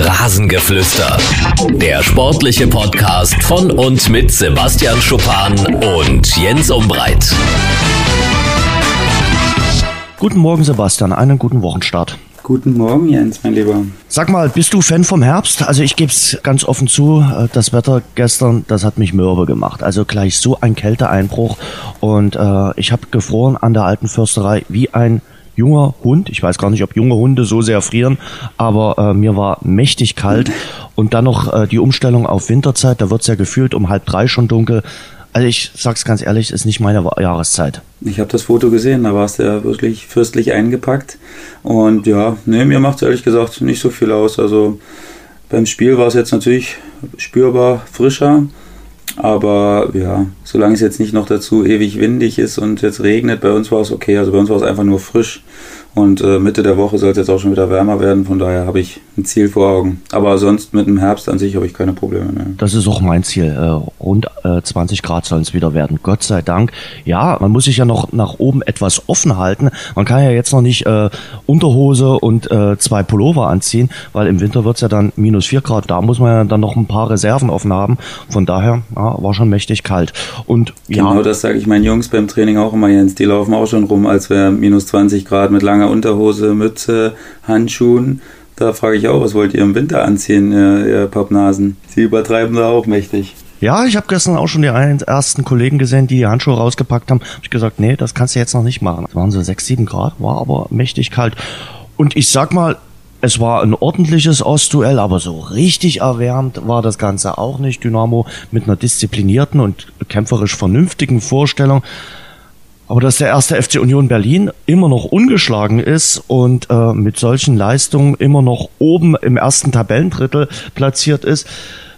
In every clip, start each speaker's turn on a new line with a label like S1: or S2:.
S1: Rasengeflüster. Der sportliche Podcast von und mit Sebastian Schuppan und Jens Umbreit.
S2: Guten Morgen, Sebastian. Einen guten Wochenstart.
S3: Guten Morgen, Jens, mein Lieber.
S2: Sag mal, bist du Fan vom Herbst? Also ich gebe es ganz offen zu, äh, das Wetter gestern, das hat mich mürbe gemacht. Also gleich so ein Kälteeinbruch und äh, ich habe gefroren an der alten Fürsterei wie ein junger Hund. Ich weiß gar nicht, ob junge Hunde so sehr frieren, aber äh, mir war mächtig kalt. Und dann noch äh, die Umstellung auf Winterzeit, da wird's ja gefühlt um halb drei schon dunkel. Also ich sag's ganz ehrlich, ist nicht meine Jahreszeit.
S3: Ich habe das Foto gesehen, da warst du ja wirklich fürstlich eingepackt. Und ja, nee, mir macht's ehrlich gesagt nicht so viel aus. Also beim Spiel war es jetzt natürlich spürbar frischer. Aber ja, solange es jetzt nicht noch dazu ewig windig ist und jetzt regnet, bei uns war es okay. Also bei uns war es einfach nur frisch. Und äh, Mitte der Woche soll es jetzt auch schon wieder wärmer werden. Von daher habe ich ein Ziel vor Augen. Aber sonst mit dem Herbst an sich habe ich keine Probleme mehr.
S2: Das ist auch mein Ziel. Äh, rund äh, 20 Grad sollen es wieder werden. Gott sei Dank. Ja, man muss sich ja noch nach oben etwas offen halten. Man kann ja jetzt noch nicht äh, Unterhose und äh, zwei Pullover anziehen, weil im Winter wird es ja dann minus vier Grad. Da muss man ja dann noch ein paar Reserven offen haben. Von daher ja, war schon mächtig kalt. Und
S3: ja. Genau das sage ich meinen Jungs beim Training auch immer, Jens. Die laufen auch schon rum, als wäre minus 20 Grad mit langer Unterhose, Mütze, Handschuhen. Da frage ich auch, was wollt ihr im Winter anziehen, ihr, ihr Pappnasen? Sie übertreiben da auch mächtig.
S2: Ja, ich habe gestern auch schon die ersten Kollegen gesehen, die die Handschuhe rausgepackt haben. Hab ich gesagt, nee, das kannst du jetzt noch nicht machen. Es waren so sechs, sieben Grad, war aber mächtig kalt. Und ich sag mal, es war ein ordentliches Ostduell, aber so richtig erwärmt war das Ganze auch nicht. Dynamo mit einer disziplinierten und kämpferisch vernünftigen Vorstellung. Aber dass der erste FC Union Berlin immer noch ungeschlagen ist und äh, mit solchen Leistungen immer noch oben im ersten Tabellendrittel platziert ist,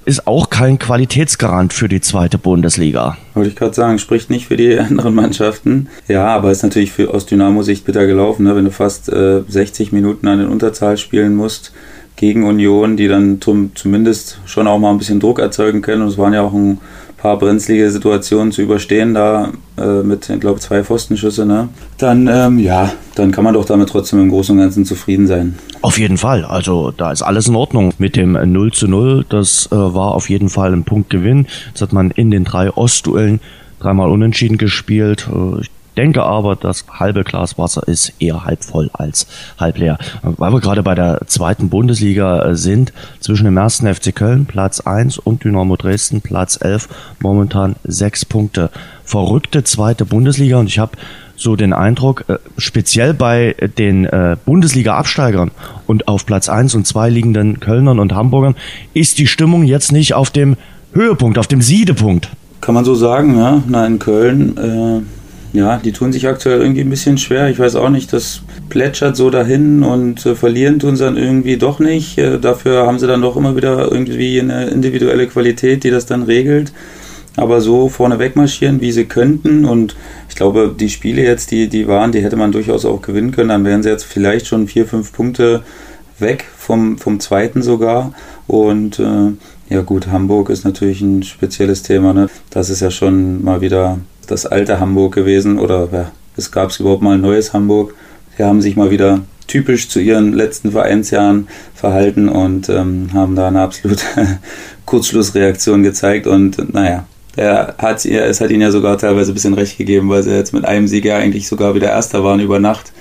S2: ist auch kein Qualitätsgarant für die zweite Bundesliga.
S3: Wollte ich gerade sagen, spricht nicht für die anderen Mannschaften. Ja, aber ist natürlich für, aus Dynamo-Sicht bitter gelaufen, ne? wenn du fast äh, 60 Minuten an den Unterzahl spielen musst gegen Union, die dann zum, zumindest schon auch mal ein bisschen Druck erzeugen können. Und es waren ja auch ein paar brenzlige Situationen zu überstehen, da äh, mit, ich glaube, zwei Pfostenschüsse, ne? Dann, ähm, ja, dann kann man doch damit trotzdem im Großen und Ganzen zufrieden sein.
S2: Auf jeden Fall. Also da ist alles in Ordnung mit dem 0 zu 0. Das äh, war auf jeden Fall ein Punktgewinn. Jetzt hat man in den drei Ostduellen dreimal unentschieden gespielt. Äh, ich denke aber, das halbe Glas Wasser ist eher halb voll als halb leer. Weil wir gerade bei der zweiten Bundesliga äh, sind, zwischen dem ersten FC Köln, Platz 1 und Dynamo Dresden, Platz 11, momentan sechs Punkte. Verrückte zweite Bundesliga und ich habe so den Eindruck, äh, speziell bei den äh, Bundesliga-Absteigern und auf Platz 1 und 2 liegenden Kölnern und Hamburgern ist die Stimmung jetzt nicht auf dem Höhepunkt, auf dem Siedepunkt.
S3: Kann man so sagen, ja. Na, in Köln äh, ja, die tun sich aktuell irgendwie ein bisschen schwer. Ich weiß auch nicht, das plätschert so dahin und äh, verlieren tun sie dann irgendwie doch nicht. Äh, dafür haben sie dann doch immer wieder irgendwie eine individuelle Qualität, die das dann regelt. Aber so vorne wegmarschieren, wie sie könnten und ich glaube, die Spiele jetzt, die, die waren, die hätte man durchaus auch gewinnen können. Dann wären sie jetzt vielleicht schon vier, fünf Punkte weg vom, vom zweiten sogar. Und äh, ja gut, Hamburg ist natürlich ein spezielles Thema. Ne? Das ist ja schon mal wieder das alte Hamburg gewesen oder ja, es gab es überhaupt mal ein neues Hamburg. Die haben sich mal wieder typisch zu ihren letzten Vereinsjahren verhalten und ähm, haben da eine absolute Kurzschlussreaktion gezeigt und naja, er hat, es hat ihnen ja sogar teilweise ein bisschen recht gegeben, weil sie jetzt mit einem Sieg ja eigentlich sogar wieder Erster waren über Nacht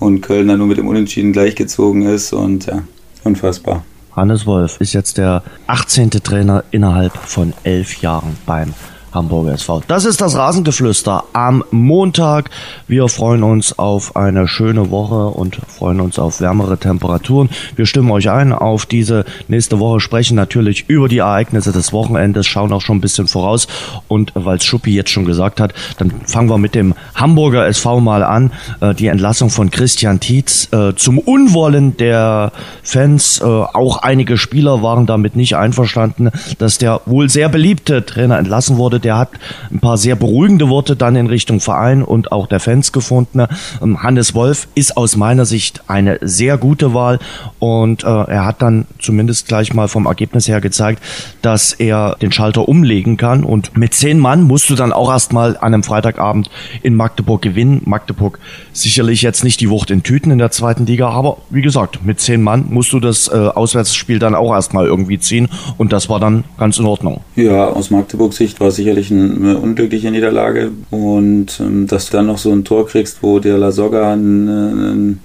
S3: und Köln dann nur mit dem Unentschieden gleichgezogen ist und ja, unfassbar.
S2: Hannes Wolf ist jetzt der 18. Trainer innerhalb von elf Jahren beim Hamburger SV. Das ist das Rasengeflüster am Montag. Wir freuen uns auf eine schöne Woche und freuen uns auf wärmere Temperaturen. Wir stimmen euch ein auf diese nächste Woche, sprechen natürlich über die Ereignisse des Wochenendes, schauen auch schon ein bisschen voraus. Und weil Schuppi jetzt schon gesagt hat, dann fangen wir mit dem Hamburger SV mal an. Äh, die Entlassung von Christian Tietz äh, zum Unwollen der Fans. Äh, auch einige Spieler waren damit nicht einverstanden, dass der wohl sehr beliebte Trainer entlassen wurde der hat ein paar sehr beruhigende Worte dann in Richtung Verein und auch der Fans gefunden. Ähm, Hannes Wolf ist aus meiner Sicht eine sehr gute Wahl und äh, er hat dann zumindest gleich mal vom Ergebnis her gezeigt, dass er den Schalter umlegen kann und mit zehn Mann musst du dann auch erstmal an einem Freitagabend in Magdeburg gewinnen. Magdeburg sicherlich jetzt nicht die Wucht in Tüten in der zweiten Liga, aber wie gesagt, mit zehn Mann musst du das äh, Auswärtsspiel dann auch erstmal irgendwie ziehen und das war dann ganz in Ordnung.
S3: Ja, aus Magdeburgs Sicht war es sicherlich eine unglückliche Niederlage und ähm, dass du dann noch so ein Tor kriegst, wo der La Soga einen, einen,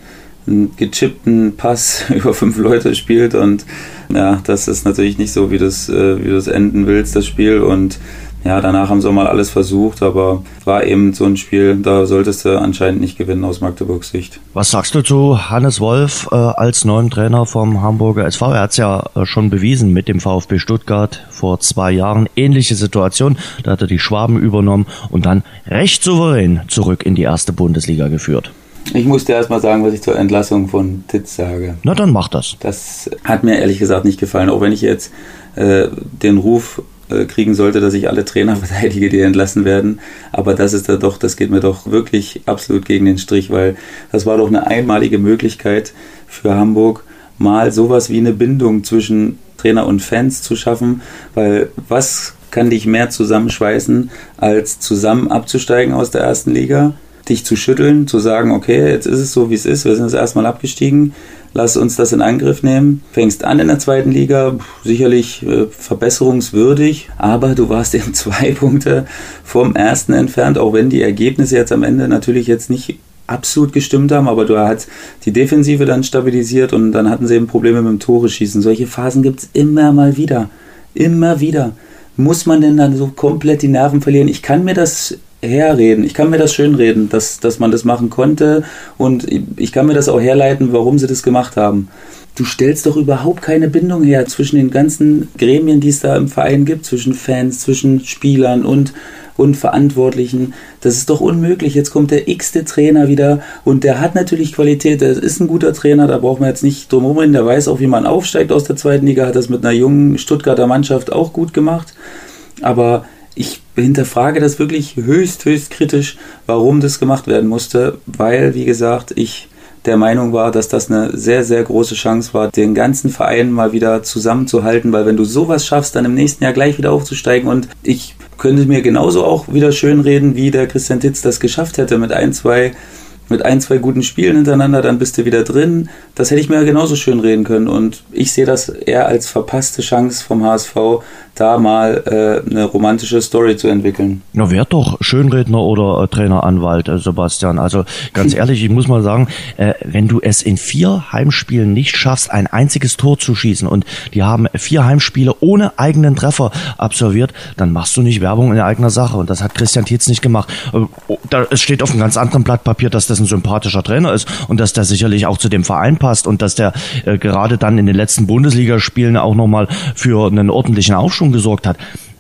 S3: einen gechippten Pass über fünf Leute spielt und ja, das ist natürlich nicht so, wie du es äh, enden willst, das Spiel und ja, danach haben sie auch mal alles versucht, aber war eben so ein Spiel, da solltest du anscheinend nicht gewinnen aus Magdeburgs Sicht.
S2: Was sagst du zu Hannes Wolf äh, als neuen Trainer vom Hamburger SV? Er hat es ja äh, schon bewiesen mit dem VfB Stuttgart vor zwei Jahren. Ähnliche Situation, da hat er die Schwaben übernommen und dann recht souverän zurück in die erste Bundesliga geführt.
S3: Ich musste erst mal sagen, was ich zur Entlassung von Titz sage.
S2: Na, dann mach das.
S3: Das hat mir ehrlich gesagt nicht gefallen, auch wenn ich jetzt äh, den Ruf kriegen sollte, dass ich alle Trainer verteidige, die entlassen werden. Aber das ist da doch, das geht mir doch wirklich absolut gegen den Strich, weil das war doch eine einmalige Möglichkeit für Hamburg, mal sowas wie eine Bindung zwischen Trainer und Fans zu schaffen, weil was kann dich mehr zusammenschweißen, als zusammen abzusteigen aus der ersten Liga, dich zu schütteln, zu sagen, okay, jetzt ist es so, wie es ist, wir sind jetzt erstmal abgestiegen, lass uns das in Angriff nehmen. Fängst an in der zweiten Liga, sicherlich äh, verbesserungswürdig, aber du warst eben zwei Punkte vom ersten entfernt, auch wenn die Ergebnisse jetzt am Ende natürlich jetzt nicht absolut gestimmt haben, aber du hast die Defensive dann stabilisiert und dann hatten sie eben Probleme mit dem Tore schießen. Solche Phasen gibt es immer mal wieder. Immer wieder. Muss man denn dann so komplett die Nerven verlieren? Ich kann mir das herreden. Ich kann mir das schönreden, dass, dass man das machen konnte und ich kann mir das auch herleiten, warum sie das gemacht haben. Du stellst doch überhaupt keine Bindung her zwischen den ganzen Gremien, die es da im Verein gibt, zwischen Fans, zwischen Spielern und, und Verantwortlichen. Das ist doch unmöglich. Jetzt kommt der x-te Trainer wieder und der hat natürlich Qualität. Der ist ein guter Trainer, da braucht man jetzt nicht drum herum. Der weiß auch, wie man aufsteigt aus der zweiten Liga, hat das mit einer jungen Stuttgarter Mannschaft auch gut gemacht. Aber ich hinterfrage das wirklich höchst, höchst kritisch, warum das gemacht werden musste, weil, wie gesagt, ich der Meinung war, dass das eine sehr, sehr große Chance war, den ganzen Verein mal wieder zusammenzuhalten, weil wenn du sowas schaffst, dann im nächsten Jahr gleich wieder aufzusteigen und ich könnte mir genauso auch wieder schönreden, wie der Christian Titz das geschafft hätte mit ein, zwei mit ein, zwei guten Spielen hintereinander, dann bist du wieder drin. Das hätte ich mir genauso schön reden können. Und ich sehe das eher als verpasste Chance vom HSV, da mal äh, eine romantische Story zu entwickeln.
S2: Na, wer doch Schönredner oder äh, Traineranwalt, äh, Sebastian. Also ganz ehrlich, ich muss mal sagen, äh, wenn du es in vier Heimspielen nicht schaffst, ein einziges Tor zu schießen und die haben vier Heimspiele ohne eigenen Treffer absolviert, dann machst du nicht Werbung in eigener Sache. Und das hat Christian Tietz nicht gemacht. Äh, oh, da, es steht auf einem ganz anderen Blatt Papier, dass das ein sympathischer Trainer ist und dass der sicherlich auch zu dem Verein passt und dass der äh, gerade dann in den letzten Bundesligaspielen auch nochmal für einen ordentlichen Aufschwung Überraschung gesorgt hat.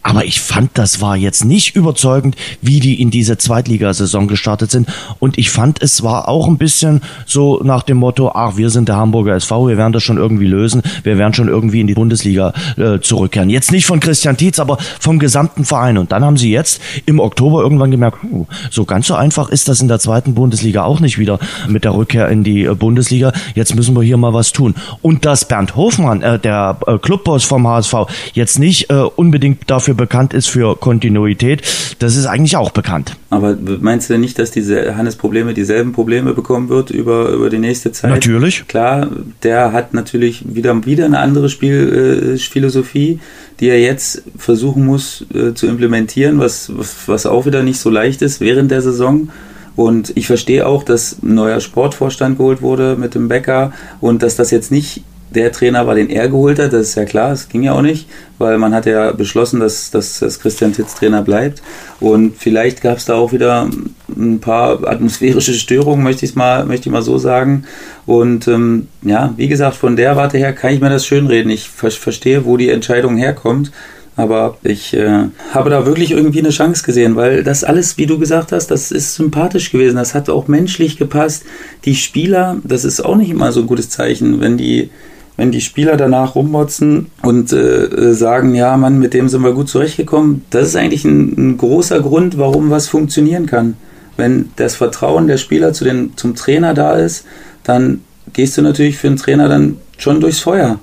S2: Aber ich fand, das war jetzt nicht überzeugend, wie die in diese Zweitligasaison gestartet sind. Und ich fand, es war auch ein bisschen so nach dem Motto, ach, wir sind der Hamburger SV, wir werden das schon irgendwie lösen, wir werden schon irgendwie in die Bundesliga äh, zurückkehren. Jetzt nicht von Christian Tietz, aber vom gesamten Verein. Und dann haben sie jetzt im Oktober irgendwann gemerkt, uh, so ganz so einfach ist das in der zweiten Bundesliga auch nicht wieder mit der Rückkehr in die äh, Bundesliga. Jetzt müssen wir hier mal was tun. Und dass Bernd Hofmann, äh, der äh, Clubboss vom HSV, jetzt nicht äh, unbedingt dafür bekannt ist für Kontinuität, das ist eigentlich auch bekannt.
S3: Aber meinst du denn nicht, dass diese Hannes Probleme dieselben Probleme bekommen wird über, über die nächste Zeit?
S2: Natürlich.
S3: Klar, der hat natürlich wieder, wieder eine andere Spielphilosophie, äh, die er jetzt versuchen muss äh, zu implementieren, was, was, was auch wieder nicht so leicht ist während der Saison. Und ich verstehe auch, dass ein neuer Sportvorstand geholt wurde mit dem Bäcker und dass das jetzt nicht der Trainer war, den er geholt hat. Das ist ja klar, das ging ja auch nicht, weil man hat ja beschlossen, dass, dass, dass Christian Titz Trainer bleibt. Und vielleicht gab es da auch wieder ein paar atmosphärische Störungen, möchte ich mal, möchte ich mal so sagen. Und ähm, ja, wie gesagt, von der Warte her kann ich mir das schönreden. Ich ver verstehe, wo die Entscheidung herkommt. Aber ich äh, habe da wirklich irgendwie eine Chance gesehen, weil das alles, wie du gesagt hast, das ist sympathisch gewesen. Das hat auch menschlich gepasst. Die Spieler, das ist auch nicht immer so ein gutes Zeichen, wenn die wenn die Spieler danach rummotzen und äh, sagen, ja, Mann, mit dem sind wir gut zurechtgekommen, das ist eigentlich ein, ein, großer Grund, warum was funktionieren kann. Wenn das Vertrauen der Spieler zu den, zum Trainer da ist, dann gehst du natürlich für den Trainer dann schon durchs Feuer.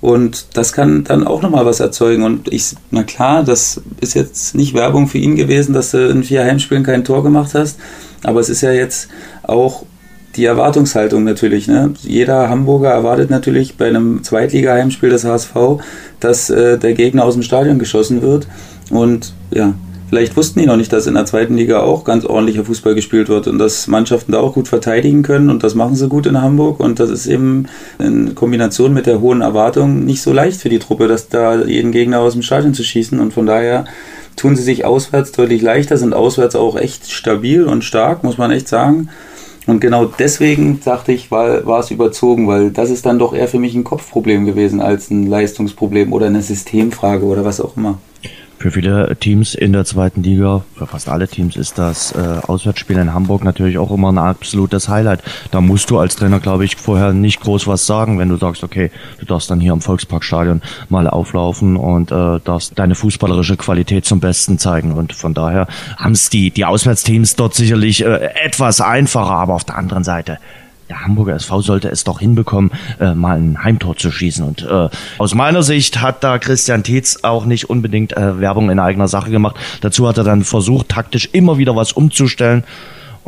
S3: Und das kann dann auch nochmal was erzeugen. Und ich, na klar, das ist jetzt nicht Werbung für ihn gewesen, dass du in vier Heimspielen kein Tor gemacht hast. Aber es ist ja jetzt auch die Erwartungshaltung natürlich. Ne? Jeder Hamburger erwartet natürlich bei einem Zweitliga-Heimspiel des HSV, dass äh, der Gegner aus dem Stadion geschossen wird. Und ja, vielleicht wussten die noch nicht, dass in der zweiten Liga auch ganz ordentlicher Fußball gespielt wird und dass Mannschaften da auch gut verteidigen können und das machen sie gut in Hamburg und das ist eben in Kombination mit der hohen Erwartung nicht so leicht für die Truppe, dass da jeden Gegner aus dem Stadion zu schießen und von daher tun sie sich auswärts deutlich leichter, sind auswärts auch echt stabil und stark, muss man echt sagen. Und genau deswegen, sagte ich, war, war es überzogen, weil das ist dann doch eher für mich ein Kopfproblem gewesen als ein Leistungsproblem oder eine Systemfrage oder was auch immer.
S2: Für viele Teams in der zweiten Liga, für fast alle Teams, ist das äh, Auswärtsspiel in Hamburg natürlich auch immer ein absolutes Highlight. Da musst du als Trainer, glaube ich, vorher nicht groß was sagen, wenn du sagst, okay, du darfst dann hier am Volksparkstadion mal auflaufen und äh, darfst deine fußballerische Qualität zum Besten zeigen. Und von daher haben es die, die Auswärtsteams dort sicherlich äh, etwas einfacher, aber auf der anderen Seite der Hamburger SV sollte es doch hinbekommen, äh, mal ein Heimtor zu schießen. Und äh, aus meiner Sicht hat da Christian Tietz auch nicht unbedingt äh, Werbung in eigener Sache gemacht. Dazu hat er dann versucht, taktisch immer wieder was umzustellen.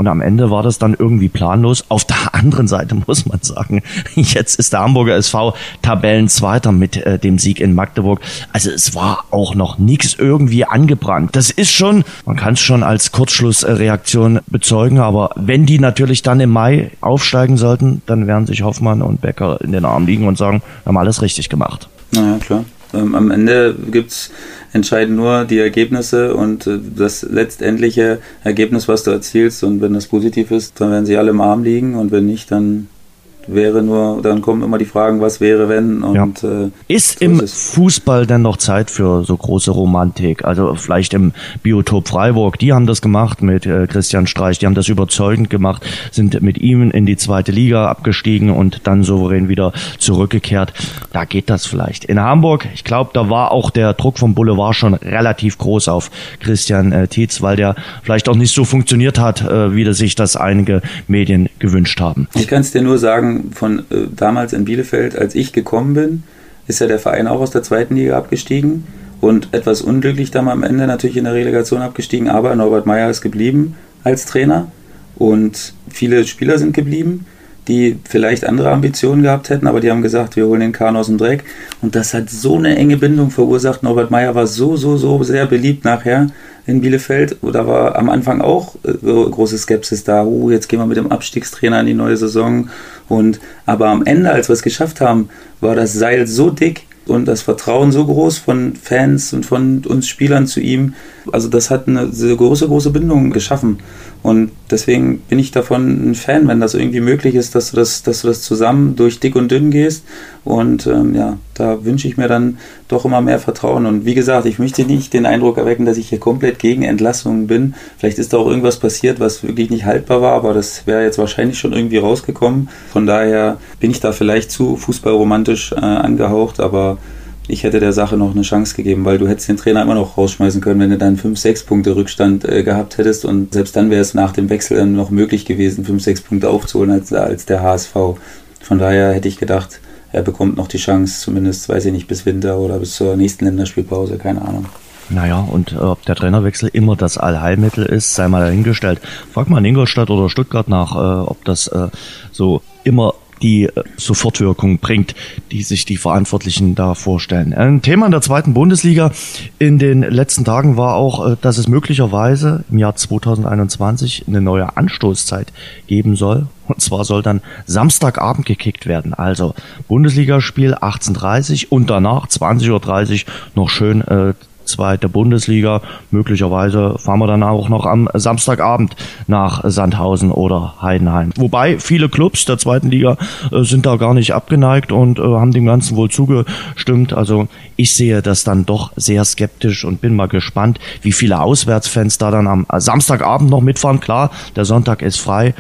S2: Und am Ende war das dann irgendwie planlos. Auf der anderen Seite muss man sagen, jetzt ist der Hamburger SV Tabellenzweiter mit äh, dem Sieg in Magdeburg. Also es war auch noch nichts irgendwie angebrannt. Das ist schon, man kann es schon als Kurzschlussreaktion bezeugen, aber wenn die natürlich dann im Mai aufsteigen sollten, dann werden sich Hoffmann und Becker in den Armen liegen und sagen, wir haben alles richtig gemacht.
S3: Naja, klar. Ähm, am Ende gibt's entscheiden nur die Ergebnisse und äh, das letztendliche Ergebnis, was du erzielst. Und wenn das positiv ist, dann werden sie alle im Arm liegen und wenn nicht, dann wäre nur, dann kommen immer die Fragen, was wäre, wenn. Und,
S2: ja. äh, ist so im ist Fußball denn noch Zeit für so große Romantik? Also vielleicht im Biotop Freiburg, die haben das gemacht mit äh, Christian Streich, die haben das überzeugend gemacht, sind mit ihm in die zweite Liga abgestiegen und dann souverän wieder zurückgekehrt. Da geht das vielleicht. In Hamburg, ich glaube, da war auch der Druck vom Boulevard schon relativ groß auf Christian äh, Tietz, weil der vielleicht auch nicht so funktioniert hat, äh, wie das sich das einige Medien gewünscht haben.
S3: Ich kann es dir nur sagen, von äh, damals in Bielefeld, als ich gekommen bin, ist ja der Verein auch aus der zweiten Liga abgestiegen und etwas unglücklich dann am Ende natürlich in der Relegation abgestiegen, aber Norbert Meyer ist geblieben als Trainer und viele Spieler sind geblieben, die vielleicht andere Ambitionen gehabt hätten, aber die haben gesagt, wir holen den Kahn aus dem Dreck und das hat so eine enge Bindung verursacht. Norbert Meyer war so, so, so sehr beliebt nachher in Bielefeld. Da war am Anfang auch äh, große Skepsis da. Uh, jetzt gehen wir mit dem Abstiegstrainer in die neue Saison. Und aber am Ende, als wir es geschafft haben, war das Seil so dick, und das Vertrauen so groß von Fans und von uns Spielern zu ihm. Also das hat eine große, große Bindung geschaffen. Und deswegen bin ich davon ein Fan, wenn das irgendwie möglich ist, dass du das, dass du das zusammen durch dick und dünn gehst. Und ähm, ja, da wünsche ich mir dann doch immer mehr Vertrauen. Und wie gesagt, ich möchte nicht den Eindruck erwecken, dass ich hier komplett gegen Entlassungen bin. Vielleicht ist da auch irgendwas passiert, was wirklich nicht haltbar war, aber das wäre jetzt wahrscheinlich schon irgendwie rausgekommen. Von daher bin ich da vielleicht zu fußballromantisch äh, angehaucht, aber ich hätte der Sache noch eine Chance gegeben, weil du hättest den Trainer immer noch rausschmeißen können, wenn du dann 5, 6 Punkte Rückstand äh, gehabt hättest und selbst dann wäre es nach dem Wechsel dann noch möglich gewesen, 5, 6 Punkte aufzuholen als, als der HSV. Von daher hätte ich gedacht, er bekommt noch die Chance, zumindest, weiß ich nicht, bis Winter oder bis zur nächsten Länderspielpause, keine Ahnung.
S2: Naja, und äh, ob der Trainerwechsel immer das Allheilmittel ist, sei mal dahingestellt. Frag mal in Ingolstadt oder Stuttgart nach, äh, ob das äh, so immer die äh, Sofortwirkung bringt, die sich die Verantwortlichen da vorstellen. Ein Thema in der zweiten Bundesliga in den letzten Tagen war auch, äh, dass es möglicherweise im Jahr 2021 eine neue Anstoßzeit geben soll. Und zwar soll dann Samstagabend gekickt werden. Also Bundesligaspiel 18.30 und danach 20.30 Uhr noch schön äh, zweite Bundesliga. Möglicherweise fahren wir dann auch noch am Samstagabend nach Sandhausen oder Heidenheim. Wobei viele Clubs der zweiten Liga äh, sind da gar nicht abgeneigt und äh, haben dem Ganzen wohl zugestimmt. Also ich sehe das dann doch sehr skeptisch und bin mal gespannt, wie viele Auswärtsfans da dann am Samstagabend noch mitfahren. Klar, der Sonntag ist frei.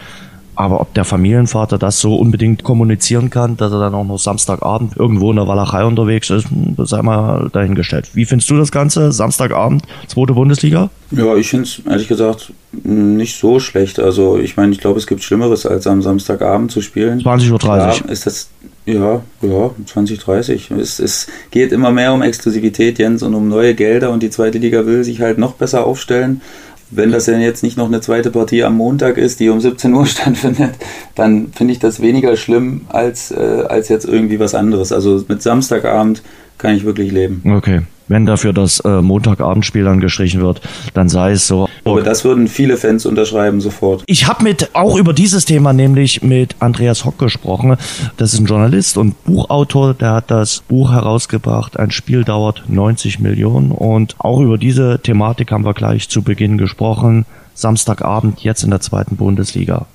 S2: Aber ob der Familienvater das so unbedingt kommunizieren kann, dass er dann auch noch Samstagabend irgendwo in der Walachei unterwegs ist, hm, sei mal dahingestellt. Wie findest du das Ganze? Samstagabend, zweite Bundesliga?
S3: Ja, ich finde es ehrlich gesagt nicht so schlecht. Also ich meine, ich glaube, es gibt Schlimmeres, als am Samstagabend zu spielen.
S2: 20.30 Uhr.
S3: Klar, ist das, ja, ja, 2030. Es, es geht immer mehr um Exklusivität, Jens, und um neue Gelder und die zweite Liga will sich halt noch besser aufstellen. Wenn das denn jetzt nicht noch eine zweite Partie am Montag ist, die um 17 Uhr stattfindet, dann finde ich das weniger schlimm als, äh, als jetzt irgendwie was anderes. Also mit Samstagabend kann ich wirklich leben.
S2: Okay. Wenn dafür das äh, Montagabendspiel dann gestrichen wird, dann sei es so.
S3: Aber das würden viele Fans unterschreiben sofort.
S2: Ich habe mit auch über dieses Thema nämlich mit Andreas Hock gesprochen. Das ist ein Journalist und Buchautor, der hat das Buch herausgebracht. Ein Spiel dauert 90 Millionen und auch über diese Thematik haben wir gleich zu Beginn gesprochen. Samstagabend jetzt in der zweiten Bundesliga.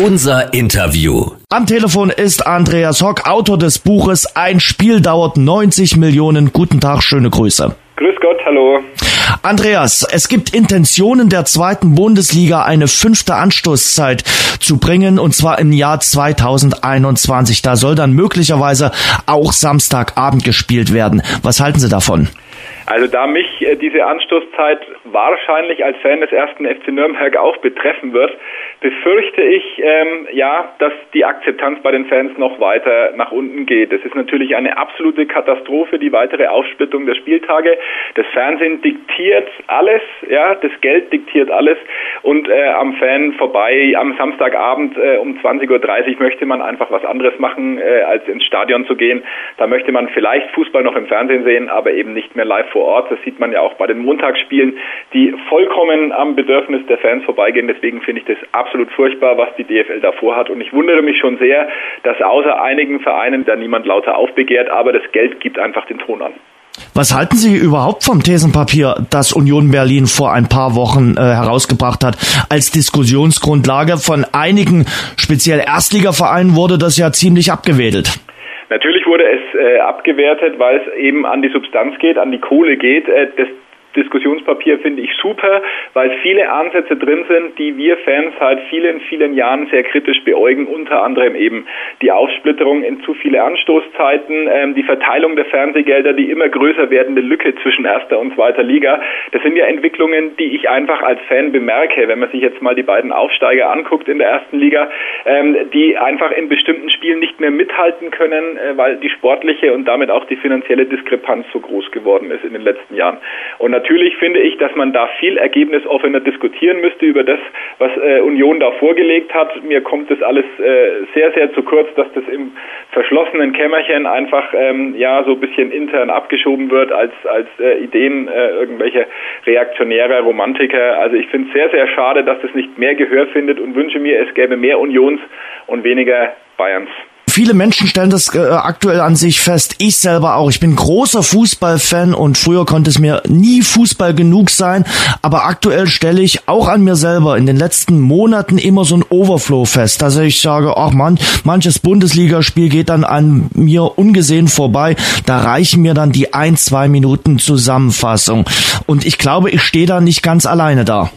S1: Unser Interview.
S2: Am Telefon ist Andreas Hock, Autor des Buches Ein Spiel dauert 90 Millionen. Guten Tag, schöne Grüße.
S4: Grüß Gott, hallo.
S2: Andreas, es gibt Intentionen der zweiten Bundesliga, eine fünfte Anstoßzeit zu bringen, und zwar im Jahr 2021. Da soll dann möglicherweise auch Samstagabend gespielt werden. Was halten Sie davon?
S4: Also da mich äh, diese Anstoßzeit wahrscheinlich als Fan des ersten FC Nürnberg auch betreffen wird, befürchte ich ähm, ja, dass die Akzeptanz bei den Fans noch weiter nach unten geht. Es ist natürlich eine absolute Katastrophe, die weitere Aufsplittung der Spieltage. Das Fernsehen diktiert alles, ja, das Geld diktiert alles und äh, am Fan vorbei am Samstagabend äh, um 20.30 Uhr möchte man einfach was anderes machen, äh, als ins Stadion zu gehen. Da möchte man vielleicht Fußball noch im Fernsehen sehen, aber eben nicht mehr live vor Ort. Das sieht man ja auch bei den Montagsspielen, die vollkommen am Bedürfnis der Fans vorbeigehen. Deswegen finde ich das absolut furchtbar, was die DFL davor hat. Und ich wundere mich schon sehr, dass außer einigen Vereinen da niemand lauter aufbegehrt, aber das Geld gibt einfach den Ton an.
S2: Was halten Sie überhaupt vom Thesenpapier, das Union Berlin vor ein paar Wochen äh, herausgebracht hat? Als Diskussionsgrundlage von einigen, speziell Erstligavereinen, wurde das ja ziemlich abgewedelt.
S4: Natürlich wurde es äh, abgewertet, weil es eben an die Substanz geht, an die Kohle geht. Äh, das Diskussionspapier finde ich super, weil viele Ansätze drin sind, die wir Fans seit vielen, vielen Jahren sehr kritisch beäugen, unter anderem eben die Aufsplitterung in zu viele Anstoßzeiten, ähm, die Verteilung der Fernsehgelder, die immer größer werdende Lücke zwischen erster und zweiter Liga. Das sind ja Entwicklungen, die ich einfach als Fan bemerke, wenn man sich jetzt mal die beiden Aufsteiger anguckt in der ersten Liga, ähm, die einfach in bestimmten Spielen nicht mehr mithalten können, äh, weil die sportliche und damit auch die finanzielle Diskrepanz so groß geworden ist in den letzten Jahren. Und natürlich finde ich, dass man da viel ergebnisoffener diskutieren müsste über das, was äh, Union da vorgelegt hat. Mir kommt das alles äh, sehr, sehr zu kurz, dass das im verschlossenen Kämmerchen einfach ähm, ja so ein bisschen intern abgeschoben wird als als äh, Ideen äh, irgendwelche reaktionäre Romantiker. Also ich finde es sehr, sehr schade, dass das nicht mehr Gehör findet und wünsche mir, es gäbe mehr Unions und weniger Bayerns.
S2: Viele Menschen stellen das äh, aktuell an sich fest. Ich selber auch. Ich bin großer Fußballfan und früher konnte es mir nie Fußball genug sein. Aber aktuell stelle ich auch an mir selber in den letzten Monaten immer so ein Overflow fest, dass ich sage, ach man, manches Bundesligaspiel geht dann an mir ungesehen vorbei. Da reichen mir dann die ein, zwei Minuten Zusammenfassung. Und ich glaube, ich stehe da nicht ganz alleine da.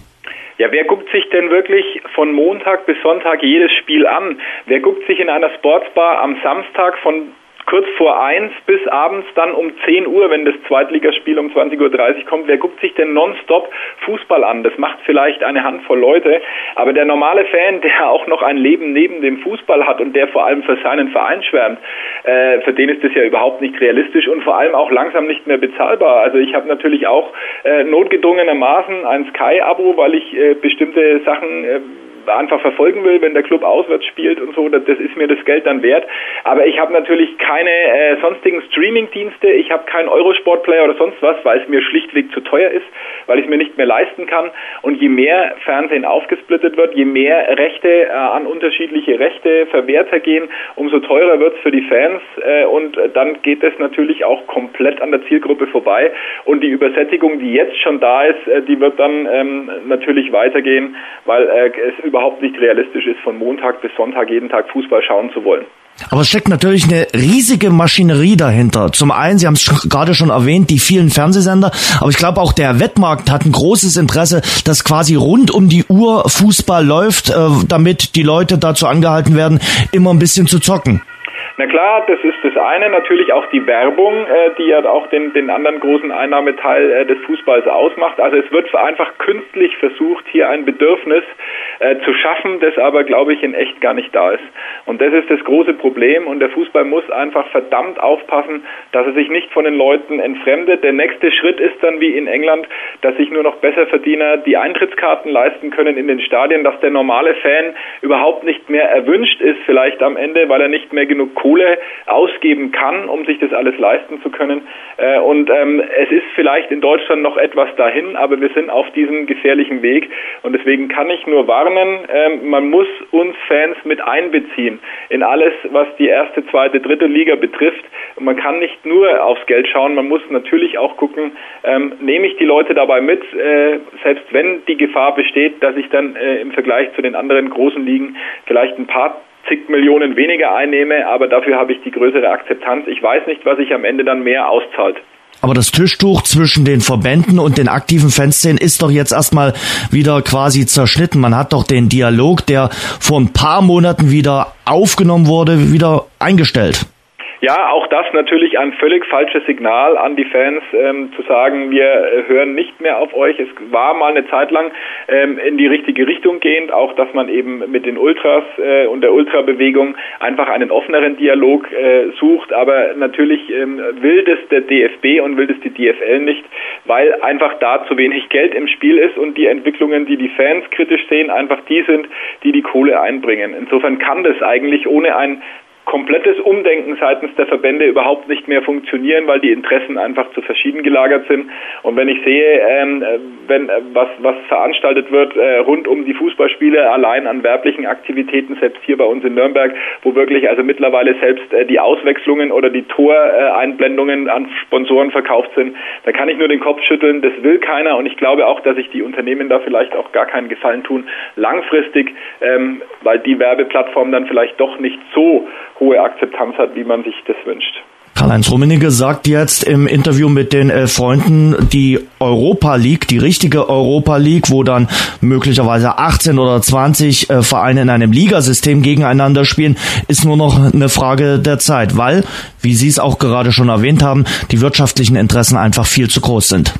S4: Ja, wer guckt sich denn wirklich von Montag bis Sonntag jedes Spiel an? Wer guckt sich in einer Sportsbar am Samstag von kurz vor eins bis abends dann um 10 Uhr, wenn das Zweitligaspiel um 20.30 Uhr kommt. Wer guckt sich denn nonstop Fußball an? Das macht vielleicht eine Handvoll Leute, aber der normale Fan, der auch noch ein Leben neben dem Fußball hat und der vor allem für seinen Verein schwärmt, äh, für den ist das ja überhaupt nicht realistisch und vor allem auch langsam nicht mehr bezahlbar. Also ich habe natürlich auch äh, notgedrungenermaßen ein Sky-Abo, weil ich äh, bestimmte Sachen äh, einfach verfolgen will, wenn der Club auswärts spielt und so, das, ist mir das Geld dann wert. Aber ich habe natürlich keine äh, sonstigen Streaming-Dienste, ich habe keinen Eurosport-Player oder sonst was, weil es mir schlichtweg zu teuer ist, weil ich es mir nicht mehr leisten kann. Und je mehr Fernsehen aufgesplittet wird, je mehr Rechte äh, an unterschiedliche Rechteverwerter gehen, umso teurer wird es für die Fans äh, und dann geht es natürlich auch komplett an der Zielgruppe vorbei. Und die Übersättigung, die jetzt schon da ist, äh, die wird dann ähm, natürlich weitergehen, weil äh, es überhaupt nicht realistisch ist, von Montag bis Sonntag jeden Tag Fußball schauen zu wollen.
S2: Aber es steckt natürlich eine riesige Maschinerie dahinter. Zum einen, Sie haben es gerade schon erwähnt, die vielen Fernsehsender, aber ich glaube auch der Wettmarkt hat ein großes Interesse, dass quasi rund um die Uhr Fußball läuft, äh, damit die Leute dazu angehalten werden, immer ein bisschen zu zocken.
S4: Na klar, das ist das eine. Natürlich auch die Werbung, äh, die ja auch den, den anderen großen Einnahmeteil äh, des Fußballs ausmacht. Also es wird einfach künstlich versucht, hier ein Bedürfnis äh, zu schaffen, das aber, glaube ich, in echt gar nicht da ist. Und das ist das große Problem. Und der Fußball muss einfach verdammt aufpassen, dass er sich nicht von den Leuten entfremdet. Der nächste Schritt ist dann wie in England, dass sich nur noch Besserverdiener die Eintrittskarten leisten können in den Stadien, dass der normale Fan überhaupt nicht mehr erwünscht ist, vielleicht am Ende, weil er nicht mehr genug Kohle ausgeben kann, um sich das alles leisten zu können. Äh, und ähm, es ist vielleicht in Deutschland noch etwas dahin, aber wir sind auf diesem gefährlichen Weg. Und deswegen kann ich nur warnen, ähm, man muss uns Fans mit einbeziehen in alles, was die erste, zweite, dritte Liga betrifft. Und man kann nicht nur aufs Geld schauen, man muss natürlich auch gucken, ähm, nehme ich die Leute dabei mit, äh, selbst wenn die Gefahr besteht, dass ich dann äh, im Vergleich zu den anderen großen Ligen vielleicht ein paar zig Millionen weniger einnehme, aber dafür habe ich die größere Akzeptanz. Ich weiß nicht, was sich am Ende dann mehr auszahlt.
S2: Aber das Tischtuch zwischen den Verbänden und den aktiven Fanszenen ist doch jetzt erstmal wieder quasi zerschnitten. Man hat doch den Dialog, der vor ein paar Monaten wieder aufgenommen wurde, wieder eingestellt.
S4: Ja, auch das natürlich ein völlig falsches Signal an die Fans, ähm, zu sagen, wir äh, hören nicht mehr auf euch. Es war mal eine Zeit lang ähm, in die richtige Richtung gehend, auch dass man eben mit den Ultras äh, und der Ultrabewegung einfach einen offeneren Dialog äh, sucht. Aber natürlich ähm, will das der DFB und will das die DFL nicht, weil einfach da zu wenig Geld im Spiel ist und die Entwicklungen, die die Fans kritisch sehen, einfach die sind, die die Kohle einbringen. Insofern kann das eigentlich ohne ein komplettes Umdenken seitens der Verbände überhaupt nicht mehr funktionieren, weil die Interessen einfach zu verschieden gelagert sind. Und wenn ich sehe, ähm, wenn äh, was was veranstaltet wird äh, rund um die Fußballspiele, allein an werblichen Aktivitäten, selbst hier bei uns in Nürnberg, wo wirklich also mittlerweile selbst äh, die Auswechslungen oder die Toreinblendungen an Sponsoren verkauft sind, da kann ich nur den Kopf schütteln. Das will keiner und ich glaube auch, dass sich die Unternehmen da vielleicht auch gar keinen Gefallen tun, langfristig, ähm, weil die Werbeplattform dann vielleicht doch nicht so hohe Akzeptanz hat, wie man sich das wünscht.
S2: Karl-Heinz Rummenigge sagt jetzt im Interview mit den äh, Freunden, die Europa League, die richtige Europa League, wo dann möglicherweise 18 oder 20 äh, Vereine in einem Ligasystem gegeneinander spielen, ist nur noch eine Frage der Zeit, weil, wie Sie es auch gerade schon erwähnt haben, die wirtschaftlichen Interessen einfach viel zu groß sind.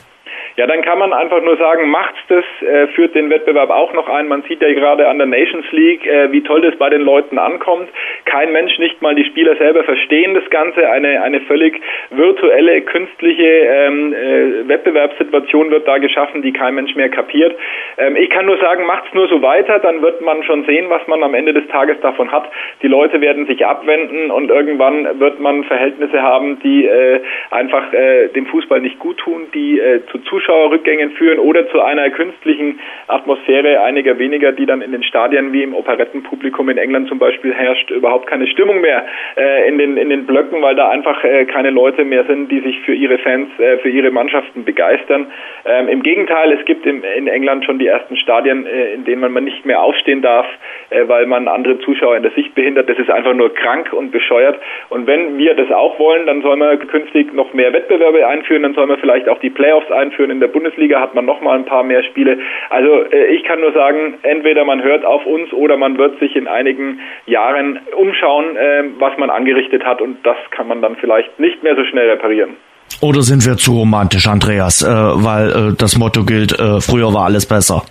S4: Ja, dann kann man einfach nur sagen, macht's das, äh, führt den Wettbewerb auch noch ein. Man sieht ja gerade an der Nations League, äh, wie toll das bei den Leuten ankommt. Kein Mensch, nicht mal die Spieler selber verstehen das Ganze. Eine, eine völlig virtuelle, künstliche ähm, äh, Wettbewerbssituation wird da geschaffen, die kein Mensch mehr kapiert. Ähm, ich kann nur sagen, macht's nur so weiter, dann wird man schon sehen, was man am Ende des Tages davon hat. Die Leute werden sich abwenden und irgendwann wird man Verhältnisse haben, die äh, einfach äh, dem Fußball nicht gut tun, die äh, zu Zuschauerrückgängen führen oder zu einer künstlichen Atmosphäre einiger weniger, die dann in den Stadien wie im Operettenpublikum in England zum Beispiel herrscht, überhaupt keine Stimmung mehr äh, in, den, in den Blöcken, weil da einfach äh, keine Leute mehr sind, die sich für ihre Fans, äh, für ihre Mannschaften begeistern. Ähm, Im Gegenteil, es gibt im, in England schon die ersten Stadien, äh, in denen man nicht mehr aufstehen darf, äh, weil man andere Zuschauer in der Sicht behindert. Das ist einfach nur krank und bescheuert. Und wenn wir das auch wollen, dann sollen wir künftig noch mehr Wettbewerbe einführen, dann sollen wir vielleicht auch die Playoffs einführen in der Bundesliga hat man noch mal ein paar mehr Spiele. Also äh, ich kann nur sagen, entweder man hört auf uns oder man wird sich in einigen Jahren umschauen, äh, was man angerichtet hat und das kann man dann vielleicht nicht mehr so schnell reparieren.
S2: Oder sind wir zu romantisch, Andreas, äh, weil äh, das Motto gilt, äh, früher war alles besser.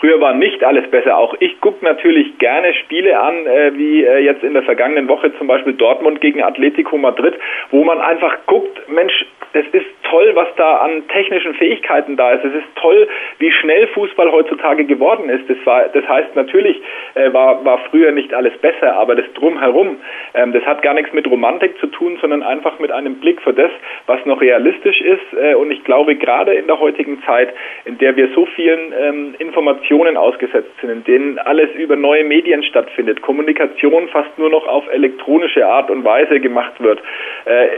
S4: Früher war nicht alles besser. Auch ich gucke natürlich gerne Spiele an, äh, wie äh, jetzt in der vergangenen Woche zum Beispiel Dortmund gegen Atletico Madrid, wo man einfach guckt, Mensch, es ist toll, was da an technischen Fähigkeiten da ist. Es ist toll, wie schnell Fußball heutzutage geworden ist. Das, war, das heißt, natürlich äh, war, war früher nicht alles besser, aber das Drumherum, ähm, das hat gar nichts mit Romantik zu tun, sondern einfach mit einem Blick für das, was noch realistisch ist. Äh, und ich glaube, gerade in der heutigen Zeit, in der wir so vielen ähm, Informationen ausgesetzt sind, in denen alles über neue Medien stattfindet, Kommunikation fast nur noch auf elektronische Art und Weise gemacht wird, äh,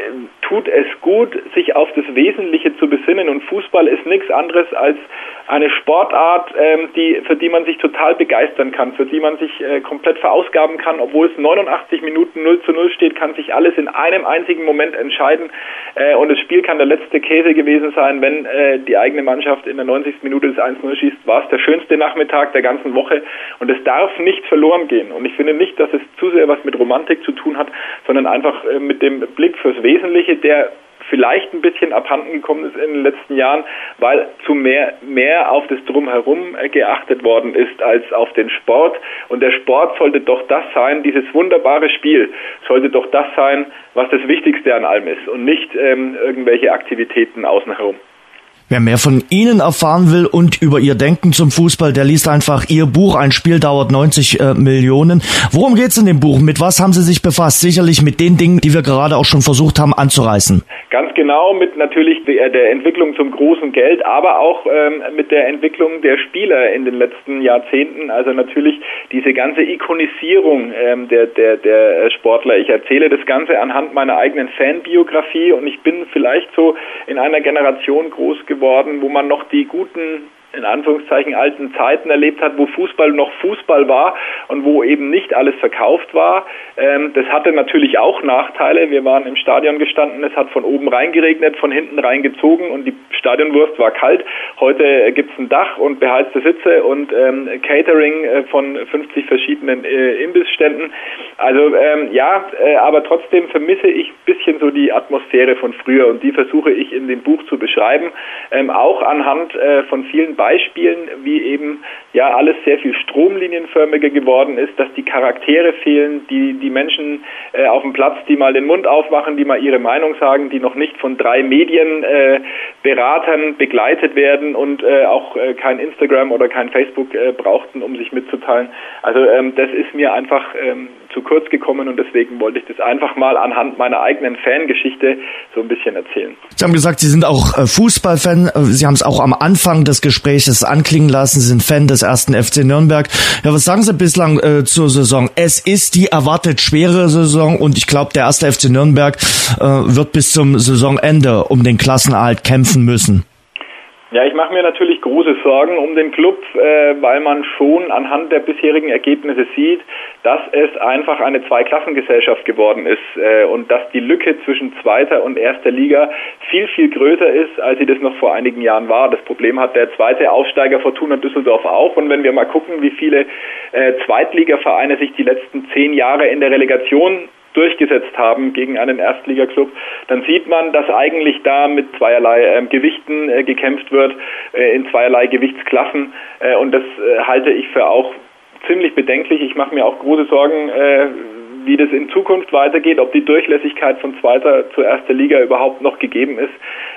S4: tut es gut, sich auf das Wesentliche zu besinnen. Und Fußball ist nichts anderes als eine Sportart, ähm, die, für die man sich total begeistern kann, für die man sich äh, komplett verausgaben kann. Obwohl es 89 Minuten 0 zu 0 steht, kann sich alles in einem einzigen Moment entscheiden. Äh, und das Spiel kann der letzte Käse gewesen sein, wenn äh, die eigene Mannschaft in der 90. Minute das 1-0 schießt. War es der schönste Nachmittag der ganzen Woche. Und es darf nicht verloren gehen. Und ich finde nicht, dass es zu sehr was mit Romantik zu tun hat, sondern einfach äh, mit dem Blick fürs Wesentliche, der vielleicht ein bisschen abhanden gekommen ist in den letzten Jahren, weil zu mehr, mehr auf das Drumherum geachtet worden ist als auf den Sport. Und der Sport sollte doch das sein, dieses wunderbare Spiel sollte doch das sein, was das Wichtigste an allem ist und nicht ähm, irgendwelche Aktivitäten außen herum.
S2: Wer mehr von Ihnen erfahren will und über Ihr Denken zum Fußball, der liest einfach Ihr Buch. Ein Spiel dauert 90 äh, Millionen. Worum geht's in dem Buch? Mit was haben Sie sich befasst? Sicherlich mit den Dingen, die wir gerade auch schon versucht haben anzureißen.
S4: Ganz genau mit natürlich der, der Entwicklung zum großen Geld, aber auch ähm, mit der Entwicklung der Spieler in den letzten Jahrzehnten. Also natürlich diese ganze Ikonisierung ähm, der, der, der Sportler. Ich erzähle das Ganze anhand meiner eigenen Fanbiografie und ich bin vielleicht so in einer Generation groß geworden, geworden, wo man noch die guten in Anführungszeichen alten Zeiten erlebt hat, wo Fußball noch Fußball war und wo eben nicht alles verkauft war. Ähm, das hatte natürlich auch Nachteile. Wir waren im Stadion gestanden, es hat von oben reingeregnet, von hinten reingezogen und die Stadionwurst war kalt. Heute gibt es ein Dach und beheizte Sitze und ähm, Catering äh, von 50 verschiedenen äh, Imbissständen. Also ähm, ja, äh, aber trotzdem vermisse ich ein bisschen so die Atmosphäre von früher und die versuche ich in dem Buch zu beschreiben, auch anhand von vielen Beispielen, wie eben ja alles sehr viel stromlinienförmiger geworden ist, dass die Charaktere fehlen, die, die Menschen äh, auf dem Platz, die mal den Mund aufmachen, die mal ihre Meinung sagen, die noch nicht von drei Medienberatern äh, begleitet werden und äh, auch äh, kein Instagram oder kein Facebook äh, brauchten, um sich mitzuteilen. Also ähm, das ist mir einfach ähm, zu kurz gekommen und deswegen wollte ich das einfach mal anhand meiner eigenen Fangeschichte so ein bisschen erzählen.
S2: Sie haben gesagt, Sie sind auch äh, Fußballfan. Äh, Sie haben es auch am Anfang des Gesprächs anklingen lassen. Sie sind Fan des ersten FC Nürnberg. Ja, was sagen Sie bislang äh, zur Saison? Es ist die erwartet schwere Saison und ich glaube, der erste FC Nürnberg äh, wird bis zum Saisonende um den Klassenerhalt kämpfen müssen.
S4: Ja, ich mache mir natürlich große Sorgen um den Club, äh, weil man schon anhand der bisherigen Ergebnisse sieht, dass es einfach eine Zweiklassengesellschaft geworden ist äh, und dass die Lücke zwischen zweiter und erster Liga viel, viel größer ist, als sie das noch vor einigen Jahren war. Das Problem hat der zweite Aufsteiger Fortuna Düsseldorf auch. Und wenn wir mal gucken, wie viele äh, Zweitligavereine sich die letzten zehn Jahre in der Relegation durchgesetzt haben gegen einen Erstligaklub, dann sieht man, dass eigentlich da mit zweierlei äh, Gewichten äh, gekämpft wird, äh, in zweierlei Gewichtsklassen. Äh, und das äh, halte ich für auch ziemlich bedenklich. Ich mache mir auch große Sorgen, äh, wie das in Zukunft weitergeht, ob die Durchlässigkeit von zweiter zu erster Liga überhaupt noch gegeben ist.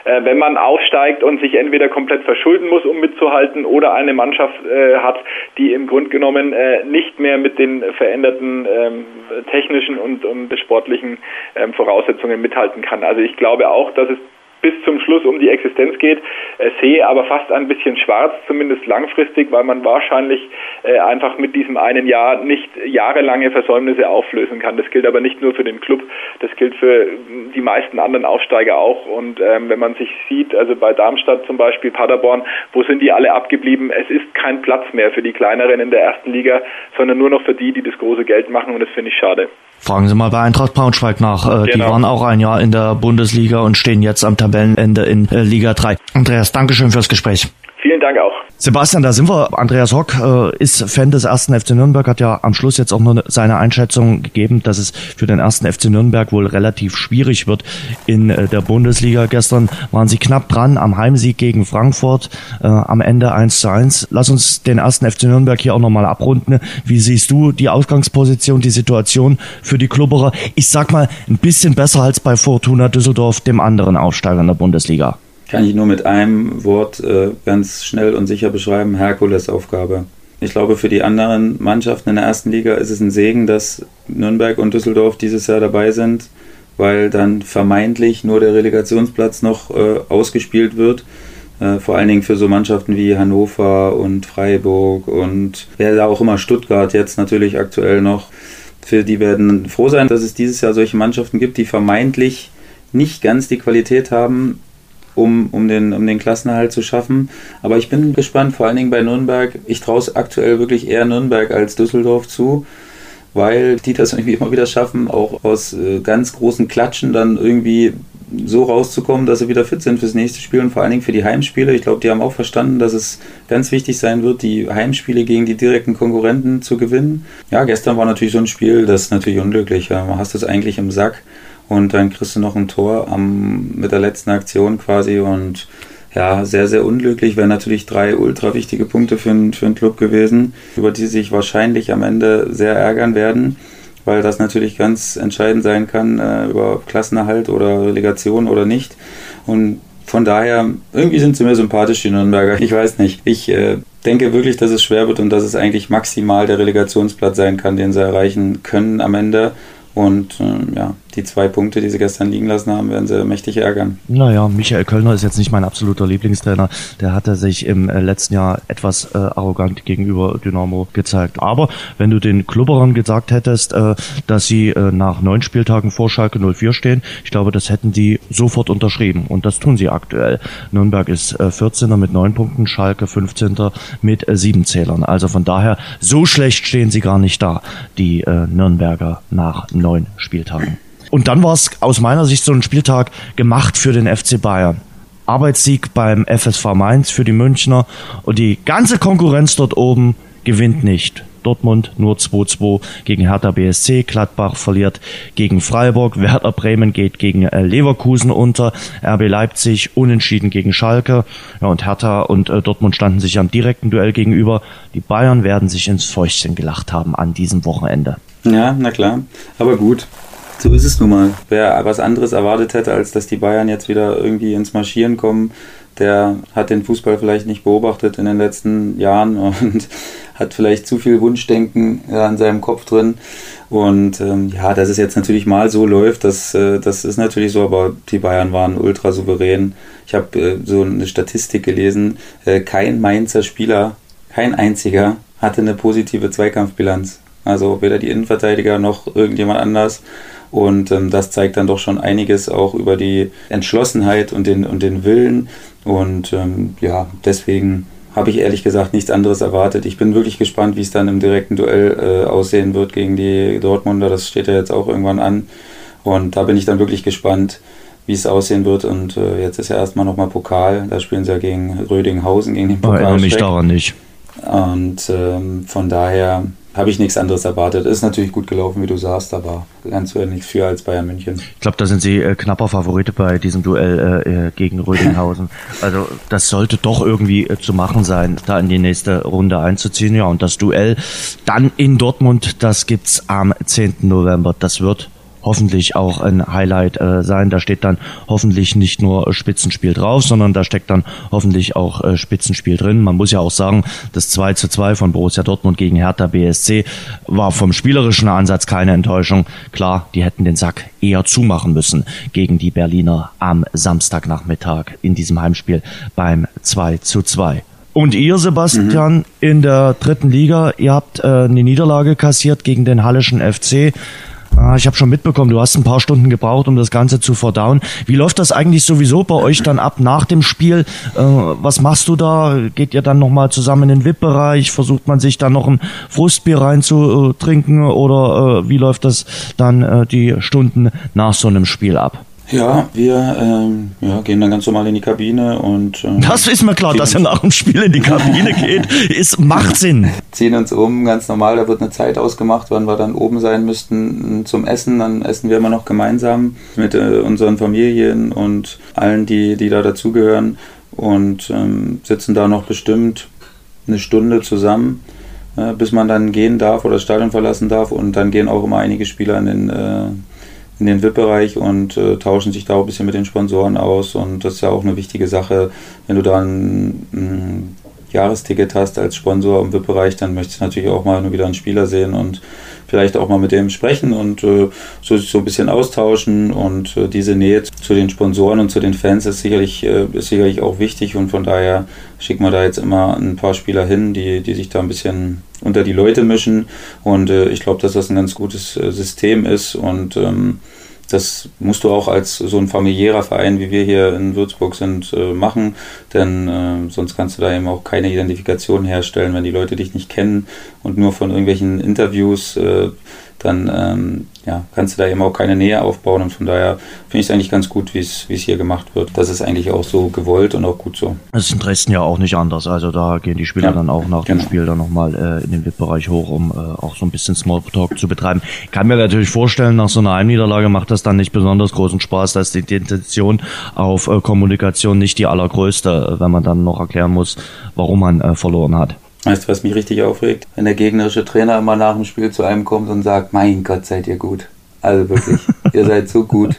S4: Äh, wenn man aufsteigt und sich entweder komplett verschulden muss, um mitzuhalten, oder eine Mannschaft äh, hat, die im Grunde genommen äh, nicht mehr mit den veränderten ähm, technischen und, und sportlichen ähm, Voraussetzungen mithalten kann. Also ich glaube auch, dass es bis zum Schluss um die Existenz geht, äh, sehe aber fast ein bisschen schwarz, zumindest langfristig, weil man wahrscheinlich äh, einfach mit diesem einen Jahr nicht jahrelange Versäumnisse auflösen kann. Das gilt aber nicht nur für den Club, das gilt für die meisten anderen Aufsteiger auch. Und ähm, wenn man sich sieht, also bei Darmstadt zum Beispiel, Paderborn, wo sind die alle abgeblieben? Es ist kein Platz mehr für die kleineren in der ersten Liga, sondern nur noch für die, die das große Geld machen und das finde ich schade.
S2: Fragen Sie mal bei Eintracht Braunschweig nach. Äh, genau. Die waren auch ein Jahr in der Bundesliga und stehen jetzt am Tabellenende in äh, Liga 3. Andreas, Dankeschön fürs Gespräch.
S4: Vielen Dank auch.
S2: Sebastian, da sind wir. Andreas Hock äh, ist Fan des ersten FC Nürnberg, hat ja am Schluss jetzt auch nur seine Einschätzung gegeben, dass es für den ersten FC Nürnberg wohl relativ schwierig wird in äh, der Bundesliga. Gestern waren sie knapp dran am Heimsieg gegen Frankfurt, äh, am Ende 1 zu 1. Lass uns den ersten FC Nürnberg hier auch nochmal abrunden. Wie siehst du die Ausgangsposition, die Situation für die Klubberer? Ich sag mal, ein bisschen besser als bei Fortuna Düsseldorf, dem anderen Aufsteiger in der Bundesliga
S3: kann ich nur mit einem Wort äh, ganz schnell und sicher beschreiben, Herkulesaufgabe. Ich glaube, für die anderen Mannschaften in der ersten Liga ist es ein Segen, dass Nürnberg und Düsseldorf dieses Jahr dabei sind, weil dann vermeintlich nur der Relegationsplatz noch äh, ausgespielt wird. Äh, vor allen Dingen für so Mannschaften wie Hannover und Freiburg und wer da auch immer Stuttgart jetzt natürlich aktuell noch. Für die werden froh sein, dass es dieses Jahr solche Mannschaften gibt, die vermeintlich nicht ganz die Qualität haben, um, um, den, um den Klassenerhalt zu schaffen. Aber ich bin gespannt, vor allen Dingen bei Nürnberg. Ich traue es aktuell wirklich eher Nürnberg als Düsseldorf zu, weil die das irgendwie immer wieder schaffen, auch aus äh, ganz großen Klatschen dann irgendwie so rauszukommen, dass sie wieder fit sind fürs nächste Spiel und vor allen Dingen für die Heimspiele. Ich glaube, die haben auch verstanden, dass es ganz wichtig sein wird, die Heimspiele gegen die direkten Konkurrenten zu gewinnen. Ja, gestern war natürlich so ein Spiel, das ist natürlich unglücklich. Ja. Man hast es eigentlich im Sack und dann kriegst du noch ein Tor am, mit der letzten Aktion quasi und ja, sehr, sehr unglücklich. Wären natürlich drei ultra wichtige Punkte für, für einen Club gewesen, über die sich wahrscheinlich am Ende sehr ärgern werden, weil das natürlich ganz entscheidend sein kann äh, über Klassenerhalt oder Relegation oder nicht. Und von daher, irgendwie sind sie mir sympathisch, die Nürnberger. Ich weiß nicht. Ich äh, denke wirklich, dass es schwer wird und dass es eigentlich maximal der Relegationsplatz sein kann, den sie erreichen können am Ende. Und äh, ja, die zwei Punkte, die sie gestern liegen lassen haben, werden sie mächtig ärgern.
S2: Naja, Michael Kölner ist jetzt nicht mein absoluter Lieblingstrainer. Der hatte sich im äh, letzten Jahr etwas äh, arrogant gegenüber Dynamo gezeigt. Aber wenn du den Klubberern gesagt hättest, äh, dass sie äh, nach neun Spieltagen vor Schalke 04 stehen, ich glaube, das hätten die sofort unterschrieben. Und das tun sie aktuell. Nürnberg ist äh, 14er mit neun Punkten, Schalke 15. mit äh, sieben Zählern. Also von daher, so schlecht stehen sie gar nicht da, die äh, Nürnberger nach neun Spieltagen. Und dann war es aus meiner Sicht so ein Spieltag gemacht für den FC Bayern. Arbeitssieg beim FSV Mainz für die Münchner und die ganze Konkurrenz dort oben gewinnt nicht. Dortmund nur 2-2 gegen Hertha BSC, Gladbach verliert gegen Freiburg, Werder Bremen geht gegen äh, Leverkusen unter, RB Leipzig unentschieden gegen Schalke ja, und Hertha und äh, Dortmund standen sich am direkten Duell gegenüber. Die Bayern werden sich ins Fäustchen gelacht haben an diesem Wochenende.
S3: Ja, na klar. Aber gut, so ist es nun mal. Wer was anderes erwartet hätte, als dass die Bayern jetzt wieder irgendwie ins Marschieren kommen, der hat den Fußball vielleicht nicht beobachtet in den letzten Jahren und hat vielleicht zu viel Wunschdenken an seinem Kopf drin. Und ähm, ja, dass es jetzt natürlich mal so läuft, das, äh, das ist natürlich so, aber die Bayern waren ultra souverän. Ich habe äh, so eine Statistik gelesen, äh, kein Mainzer Spieler, kein einziger hatte eine positive Zweikampfbilanz. Also weder die Innenverteidiger noch irgendjemand anders. Und ähm, das zeigt dann doch schon einiges auch über die Entschlossenheit und den, und den Willen. Und ähm, ja, deswegen habe ich ehrlich gesagt nichts anderes erwartet. Ich bin wirklich gespannt, wie es dann im direkten Duell äh, aussehen wird gegen die Dortmunder. Das steht ja jetzt auch irgendwann an. Und da bin ich dann wirklich gespannt, wie es aussehen wird. Und äh, jetzt ist ja erstmal nochmal Pokal. Da spielen sie ja gegen Rödinghausen, gegen den Pokal.
S2: Erinnere mich daran nicht.
S3: Und ähm, von daher habe ich nichts anderes erwartet. Ist natürlich gut gelaufen, wie du sagst, aber ganz nichts für als Bayern München.
S2: Ich glaube, da sind sie äh, knapper Favorite bei diesem Duell äh, äh gegen Rödinghausen. also das sollte doch irgendwie äh, zu machen sein, da in die nächste Runde einzuziehen. Ja, und das Duell dann in Dortmund, das gibt's am 10. November. Das wird hoffentlich auch ein Highlight äh, sein. Da steht dann hoffentlich nicht nur Spitzenspiel drauf, sondern da steckt dann hoffentlich auch äh, Spitzenspiel drin. Man muss ja auch sagen, das 2 zu 2 von Borussia Dortmund gegen Hertha BSC war vom spielerischen Ansatz keine Enttäuschung. Klar, die hätten den Sack eher zumachen müssen gegen die Berliner am Samstagnachmittag in diesem Heimspiel beim 2 zu 2. Und ihr, Sebastian, mhm. in der dritten Liga, ihr habt äh, eine Niederlage kassiert gegen den Hallischen FC. Ah, ich habe schon mitbekommen, du hast ein paar Stunden gebraucht, um das Ganze zu verdauen. Wie läuft das eigentlich sowieso bei euch dann ab nach dem Spiel? Äh, was machst du da? Geht ihr dann nochmal zusammen in den VIP-Bereich? Versucht man sich dann noch ein Frustbier reinzutrinken? Oder äh, wie läuft das dann äh, die Stunden nach so einem Spiel ab?
S3: Ja, wir ähm, ja, gehen dann ganz normal in die Kabine und.
S2: Ähm, das ist mir klar, dass er nach dem Spiel in die Kabine geht. Ist, macht Sinn.
S3: Ziehen uns um, ganz normal. Da wird eine Zeit ausgemacht, wann wir dann oben sein müssten zum Essen. Dann essen wir immer noch gemeinsam mit äh, unseren Familien und allen, die, die da dazugehören. Und ähm, sitzen da noch bestimmt eine Stunde zusammen, äh, bis man dann gehen darf oder das Stadion verlassen darf. Und dann gehen auch immer einige Spieler in den. Äh, in den VIP-Bereich und äh, tauschen sich da auch ein bisschen mit den Sponsoren aus. Und das ist ja auch eine wichtige Sache, wenn du da ein, Jahresticket hast als Sponsor im VIP-Bereich, dann möchtest du natürlich auch mal nur wieder einen Spieler sehen und vielleicht auch mal mit dem sprechen und äh, so, so ein bisschen austauschen. Und äh, diese Nähe zu den Sponsoren und zu den Fans ist sicherlich, äh, ist sicherlich auch wichtig. Und von daher schicken wir da jetzt immer ein paar Spieler hin, die, die sich da ein bisschen unter die Leute mischen. Und äh, ich glaube, dass das ein ganz gutes äh, System ist und ähm, das musst du auch als so ein familiärer Verein, wie wir hier in Würzburg sind, äh, machen, denn äh, sonst kannst du da eben auch keine Identifikation herstellen, wenn die Leute dich nicht kennen und nur von irgendwelchen Interviews äh, dann ähm, ja, kannst du da eben auch keine Nähe aufbauen. Und von daher finde ich es eigentlich ganz gut, wie es hier gemacht wird. Das ist eigentlich auch so gewollt und auch gut so.
S2: Das ist in Dresden ja auch nicht anders. Also da gehen die Spieler ja, dann auch nach genau. dem Spiel dann nochmal äh, in den VIP-Bereich hoch, um äh, auch so ein bisschen Smalltalk zu betreiben. Ich kann mir natürlich vorstellen, nach so einer Heimniederlage macht das dann nicht besonders großen Spaß, dass die Intention auf äh, Kommunikation nicht die allergrößte, wenn man dann noch erklären muss, warum man äh, verloren hat.
S3: Weißt du, was mich richtig aufregt? Wenn der gegnerische Trainer immer nach dem Spiel zu einem kommt und sagt, mein Gott, seid ihr gut. Also wirklich, ihr seid so gut.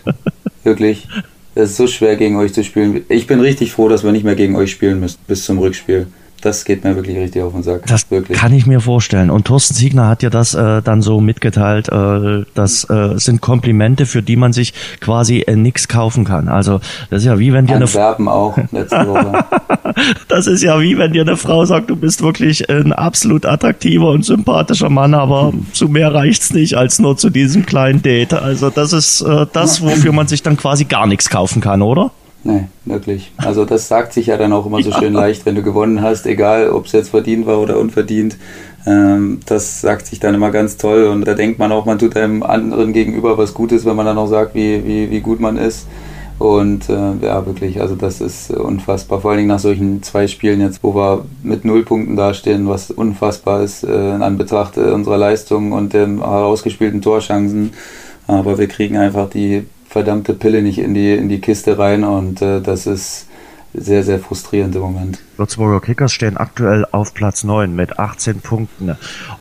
S3: Wirklich. Es ist so schwer gegen euch zu spielen. Ich bin richtig froh, dass wir nicht mehr gegen euch spielen müssen bis zum Rückspiel das geht mir wirklich richtig auf den Sack.
S2: Das
S3: wirklich.
S2: kann ich mir vorstellen. Und Thorsten Siegner hat ja das äh, dann so mitgeteilt, äh, das äh, sind Komplimente, für die man sich quasi äh, nichts kaufen kann. Also das ist ja wie wenn dir eine
S3: Werben auch letzte Woche.
S2: das ist ja wie wenn dir eine Frau sagt, du bist wirklich ein absolut attraktiver und sympathischer Mann, aber hm. zu mehr reicht's nicht als nur zu diesem kleinen Date. Also das ist äh, das, wofür man sich dann quasi gar nichts kaufen kann, oder?
S3: Nee, wirklich. Also das sagt sich ja dann auch immer so ja. schön leicht, wenn du gewonnen hast, egal ob es jetzt verdient war oder unverdient. Ähm, das sagt sich dann immer ganz toll und da denkt man auch, man tut einem anderen gegenüber was Gutes, wenn man dann auch sagt, wie, wie, wie gut man ist. Und äh, ja, wirklich, also das ist unfassbar. Vor allen Dingen nach solchen zwei Spielen jetzt, wo wir mit null Punkten dastehen, was unfassbar ist äh, in Anbetracht äh, unserer Leistung und den herausgespielten Torchancen. Aber wir kriegen einfach die verdammte Pille nicht in die, in die Kiste rein und äh, das ist sehr, sehr frustrierend im Moment.
S2: Würzburger Kickers stehen aktuell auf Platz 9 mit 18 Punkten.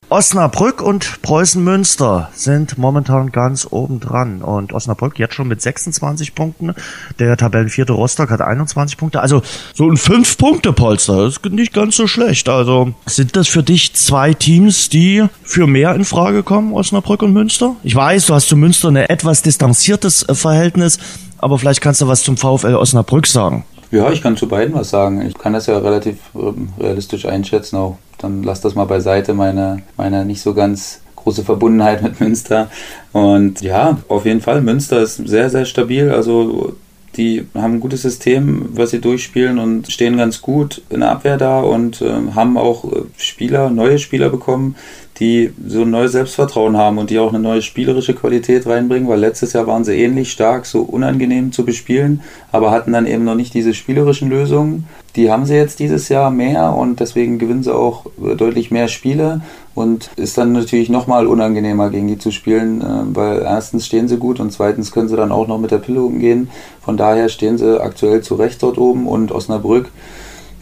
S2: Osnabrück und Preußen Münster sind momentan ganz oben dran. Und Osnabrück jetzt schon mit 26 Punkten. Der Tabellenvierte Rostock hat 21 Punkte. Also so ein 5-Punkte-Polster. Das ist nicht ganz so schlecht. Also sind das für dich zwei Teams, die für mehr in Frage kommen, Osnabrück und Münster? Ich weiß, du hast zu Münster ein etwas distanziertes Verhältnis. Aber vielleicht kannst du was zum VfL Osnabrück sagen.
S3: Ja, ich kann zu beiden was sagen. Ich kann das ja relativ ähm, realistisch einschätzen auch. Dann lass das mal beiseite, meine, meine nicht so ganz große Verbundenheit mit Münster. Und ja, auf jeden Fall, Münster ist sehr, sehr stabil. Also die haben ein gutes System, was sie durchspielen und stehen ganz gut in der Abwehr da und äh, haben auch äh, Spieler, neue Spieler bekommen, die so ein neues Selbstvertrauen haben und die auch eine neue spielerische Qualität reinbringen, weil letztes Jahr waren sie ähnlich stark, so unangenehm zu bespielen, aber hatten dann eben noch nicht diese spielerischen Lösungen. Die haben sie jetzt dieses Jahr mehr und deswegen gewinnen sie auch deutlich mehr Spiele und ist dann natürlich nochmal unangenehmer gegen die zu spielen, äh, weil erstens stehen sie gut und zweitens können sie dann auch noch mit der Pille umgehen. Von daher stehen sie aktuell zu Recht dort oben und Osnabrück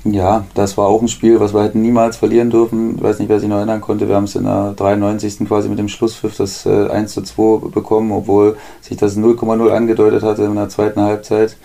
S3: ja, das war auch ein Spiel, was wir hätten niemals verlieren dürfen. Ich weiß nicht, wer sich noch erinnern konnte. Wir haben es in der 93. quasi mit dem Schlusspfiff das äh, 1 zu 2 bekommen, obwohl sich das 0,0 angedeutet hatte in der zweiten Halbzeit.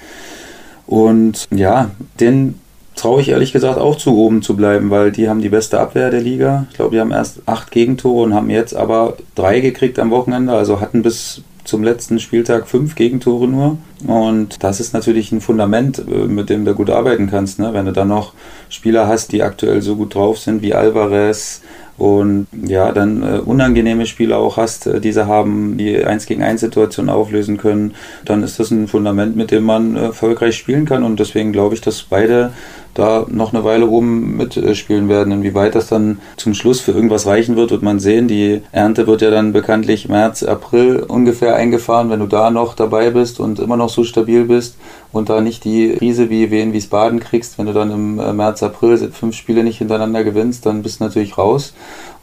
S3: Und ja, den traue ich ehrlich gesagt auch zu, oben zu bleiben, weil die haben die beste Abwehr der Liga. Ich glaube, die haben erst acht Gegentore und haben jetzt aber drei gekriegt am Wochenende, also hatten bis zum letzten Spieltag fünf Gegentore nur. Und das ist natürlich ein Fundament, äh, mit dem du gut arbeiten kannst. Ne? Wenn du dann noch Spieler hast, die aktuell so gut drauf sind wie Alvarez, und ja, dann äh, unangenehme Spieler auch hast, äh, diese haben die 1 gegen 1 Situation auflösen können, dann ist das ein Fundament, mit dem man erfolgreich spielen kann und deswegen glaube ich, dass beide da noch eine Weile oben mitspielen werden. Inwieweit das dann zum Schluss für irgendwas reichen wird, wird man sehen. Die Ernte wird ja dann bekanntlich März, April ungefähr eingefahren. Wenn du da noch dabei bist und immer noch so stabil bist und da nicht die Krise wie Wien Wiesbaden kriegst, wenn du dann im äh, März, April fünf Spiele nicht hintereinander gewinnst, dann bist du natürlich raus.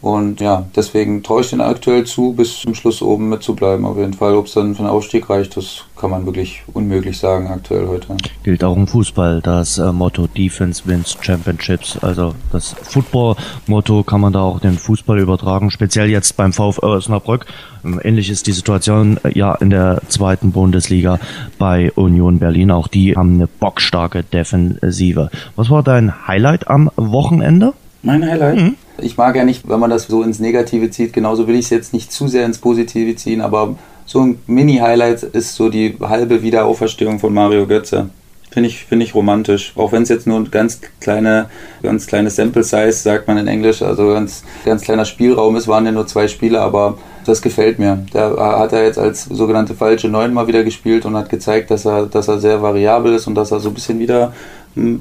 S3: Und ja, deswegen traue ich den aktuell zu, bis zum Schluss oben mitzubleiben. Auf jeden Fall, ob es dann für den Aufstieg reicht, das kann man wirklich unmöglich sagen aktuell heute.
S2: Gilt auch im Fußball das äh, Motto Defense wins Championships. Also das Football-Motto kann man da auch den Fußball übertragen, speziell jetzt beim VfL Osnabrück. Ähm, ähnlich ist die Situation äh, ja in der zweiten Bundesliga bei Union Berlin. Auch die haben eine bockstarke Defensive. Was war dein Highlight am Wochenende?
S3: Mein Highlight? Mhm. Ich mag ja nicht, wenn man das so ins Negative zieht. Genauso will ich es jetzt nicht zu sehr ins Positive ziehen, aber so ein Mini-Highlight ist so die halbe Wiederauferstehung von Mario Götze. Finde ich, finde ich romantisch. Auch wenn es jetzt nur ein ganz kleine, ganz kleines Sample Size, sagt man in Englisch, also ganz, ganz kleiner Spielraum ist, waren ja nur zwei Spiele, aber das gefällt mir. Da hat er jetzt als sogenannte falsche Neun mal wieder gespielt und hat gezeigt, dass er, dass er sehr variabel ist und dass er so ein bisschen wieder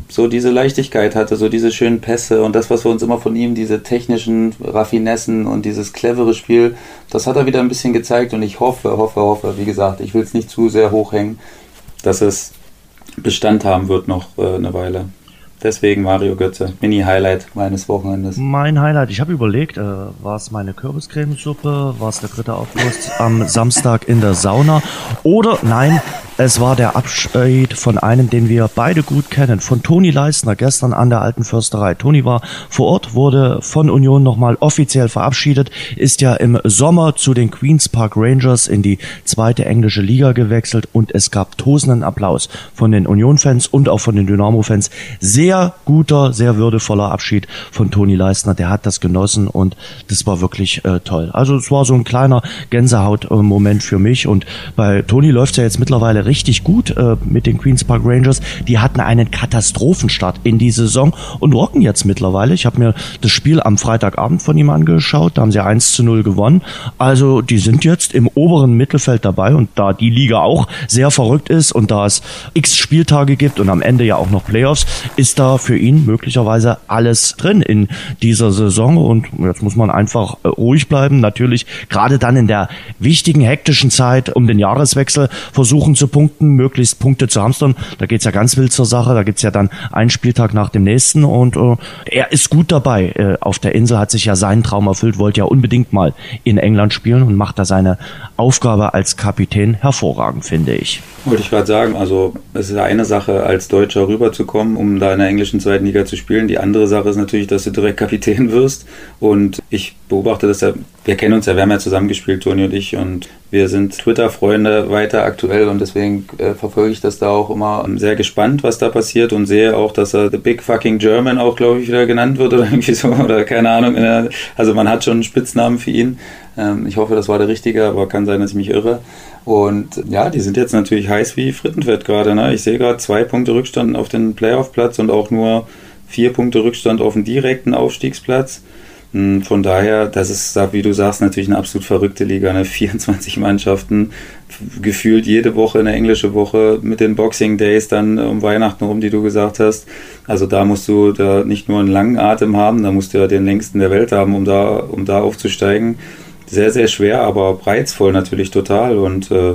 S3: so diese Leichtigkeit hatte, so diese schönen Pässe und das, was wir uns immer von ihm, diese technischen Raffinessen und dieses clevere Spiel, das hat er wieder ein bisschen gezeigt und ich hoffe, hoffe, hoffe, wie gesagt, ich will es nicht zu sehr hochhängen, dass es Bestand haben wird noch äh, eine Weile. Deswegen Mario Götze, Mini-Highlight meines Wochenendes.
S2: Mein Highlight, ich habe überlegt, äh, war es meine Kürbiscremesuppe, war es der dritte August am Samstag in der Sauna oder nein, es war der Abschied von einem, den wir beide gut kennen, von Toni Leisner gestern an der Alten Försterei. Toni war vor Ort, wurde von Union nochmal offiziell verabschiedet, ist ja im Sommer zu den Queens Park Rangers in die zweite englische Liga gewechselt und es gab tosenden Applaus von den Union-Fans und auch von den Dynamo-Fans. Sehr guter, sehr würdevoller Abschied von Toni Leisner. Der hat das genossen und das war wirklich äh, toll. Also es war so ein kleiner Gänsehaut-Moment für mich und bei Toni läuft es ja jetzt mittlerweile richtig gut äh, mit den Queens Park Rangers. Die hatten einen Katastrophenstart in die Saison und rocken jetzt mittlerweile. Ich habe mir das Spiel am Freitagabend von ihm angeschaut. Da haben sie 1 zu 0 gewonnen. Also die sind jetzt im oberen Mittelfeld dabei und da die Liga auch sehr verrückt ist und da es x Spieltage gibt und am Ende ja auch noch Playoffs, ist da für ihn möglicherweise alles drin in dieser Saison und jetzt muss man einfach äh, ruhig bleiben. Natürlich gerade dann in der wichtigen, hektischen Zeit um den Jahreswechsel versuchen zu punkten, möglichst Punkte zu hamstern. Da geht's ja ganz wild zur Sache. Da gibt's ja dann einen Spieltag nach dem nächsten und äh, er ist gut dabei. Äh, auf der Insel hat sich ja seinen Traum erfüllt, wollte ja unbedingt mal in England spielen und macht da seine Aufgabe als Kapitän hervorragend, finde ich.
S3: Wollte ich gerade sagen, also es ist eine Sache, als Deutscher rüberzukommen, um da in der englischen zweiten Liga zu spielen. Die andere Sache ist natürlich, dass du direkt Kapitän wirst. Und ich beobachte das ja, wir kennen uns ja, wir haben ja zusammengespielt, Toni und ich, und wir sind Twitter-Freunde weiter aktuell und deswegen äh, verfolge ich das da auch immer sehr gespannt, was da passiert und sehe auch, dass er The Big Fucking German auch, glaube ich, wieder genannt wird oder irgendwie so, oder keine Ahnung. Also man hat schon einen Spitznamen für ihn. Ähm, ich hoffe, das war der richtige, aber kann sein, dass ich mich irre. Und ja, die sind jetzt natürlich heiß wie Frittenfett gerade. Ne? Ich sehe gerade zwei Punkte Rückstand auf den Playoff-Platz und auch nur vier Punkte Rückstand auf den direkten Aufstiegsplatz. Von daher, das ist, wie du sagst, natürlich eine absolut verrückte Liga. Ne? 24 Mannschaften, gefühlt jede Woche eine englische Woche mit den Boxing Days dann um Weihnachten rum, die du gesagt hast. Also da musst du da nicht nur einen langen Atem haben, da musst du ja den längsten der Welt haben, um da, um da aufzusteigen sehr, sehr schwer, aber reizvoll natürlich total und äh,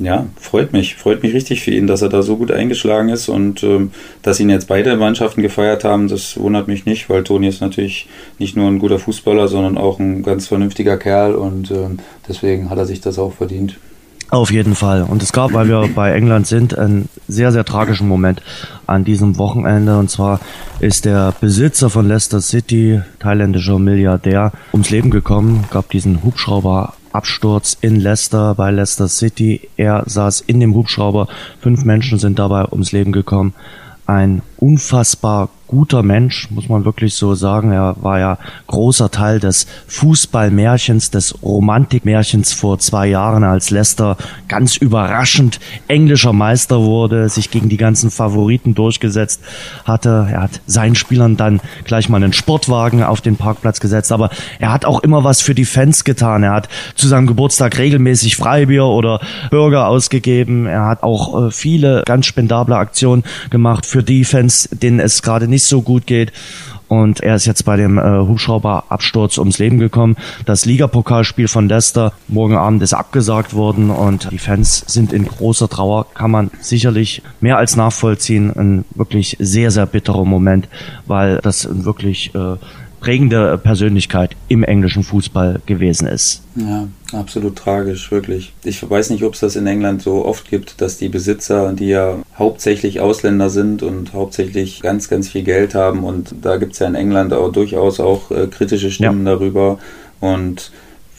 S3: ja, freut mich, freut mich richtig für ihn, dass er da so gut eingeschlagen ist und ähm, dass ihn jetzt beide Mannschaften gefeiert haben, das wundert mich nicht, weil Toni ist natürlich nicht nur ein guter Fußballer, sondern auch ein ganz vernünftiger Kerl und ähm, deswegen hat er sich das auch verdient.
S2: Auf jeden Fall. Und es gab, weil wir bei England sind, einen sehr, sehr tragischen Moment an diesem Wochenende. Und zwar ist der Besitzer von Leicester City, thailändischer Milliardär, ums Leben gekommen, gab diesen Hubschrauberabsturz in Leicester bei Leicester City. Er saß in dem Hubschrauber. Fünf Menschen sind dabei ums Leben gekommen. Ein unfassbar guter Mensch, muss man wirklich so sagen. Er war ja großer Teil des Fußballmärchens, des Romantikmärchens vor zwei Jahren, als Leicester ganz überraschend englischer Meister wurde, sich gegen die ganzen Favoriten durchgesetzt hatte. Er hat seinen Spielern dann gleich mal einen Sportwagen auf den Parkplatz gesetzt, aber er hat auch immer was für die Fans getan. Er hat zu seinem Geburtstag regelmäßig Freibier oder Burger ausgegeben. Er hat auch äh, viele ganz spendable Aktionen gemacht für die Fans, denen es gerade nicht nicht so gut geht. Und er ist jetzt bei dem äh, Hubschrauberabsturz ums Leben gekommen. Das Ligapokalspiel von Leicester morgen Abend ist abgesagt worden und die Fans sind in großer Trauer. Kann man sicherlich mehr als nachvollziehen. Ein wirklich sehr, sehr bitterer Moment, weil das wirklich äh, prägende Persönlichkeit im englischen Fußball gewesen ist.
S3: Ja, absolut tragisch, wirklich. Ich weiß nicht, ob es das in England so oft gibt, dass die Besitzer, die ja hauptsächlich Ausländer sind und hauptsächlich ganz, ganz viel Geld haben und da gibt es ja in England auch durchaus auch äh, kritische Stimmen ja. darüber und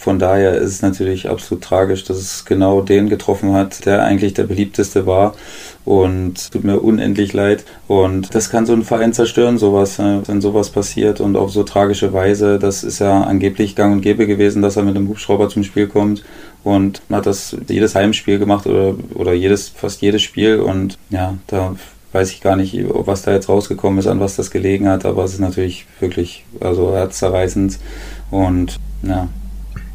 S3: von daher ist es natürlich absolut tragisch, dass es genau den getroffen hat, der eigentlich der beliebteste war. Und tut mir unendlich leid. Und das kann so einen Verein zerstören, sowas, äh, wenn sowas passiert und auf so tragische Weise. Das ist ja angeblich gang und gäbe gewesen, dass er mit einem Hubschrauber zum Spiel kommt. Und hat das jedes Heimspiel gemacht oder, oder jedes, fast jedes Spiel. Und ja, da weiß ich gar nicht, was da jetzt rausgekommen ist, an was das gelegen hat, aber es ist natürlich wirklich also herzzerreißend und ja,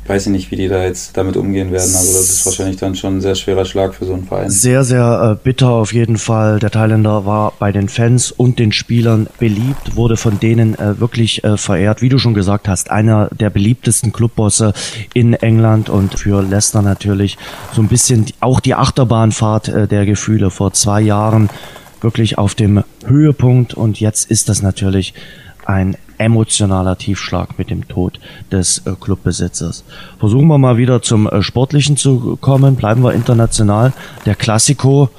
S3: weiß ich nicht, wie die da jetzt damit umgehen werden. Also das ist wahrscheinlich dann schon ein sehr schwerer Schlag für so einen Verein.
S2: Sehr, sehr äh, bitter auf jeden Fall. Der Thailänder war bei den Fans und den Spielern beliebt, wurde von denen äh, wirklich äh, verehrt. Wie du schon gesagt hast, einer der beliebtesten Clubbosse in England und für Leicester natürlich so ein bisschen auch die Achterbahnfahrt äh, der Gefühle vor zwei Jahren wirklich auf dem Höhepunkt und jetzt ist das natürlich ein emotionaler Tiefschlag mit dem Tod des äh, Clubbesitzers. Versuchen wir mal wieder zum äh, Sportlichen zu kommen, bleiben wir international. Der Klassiko,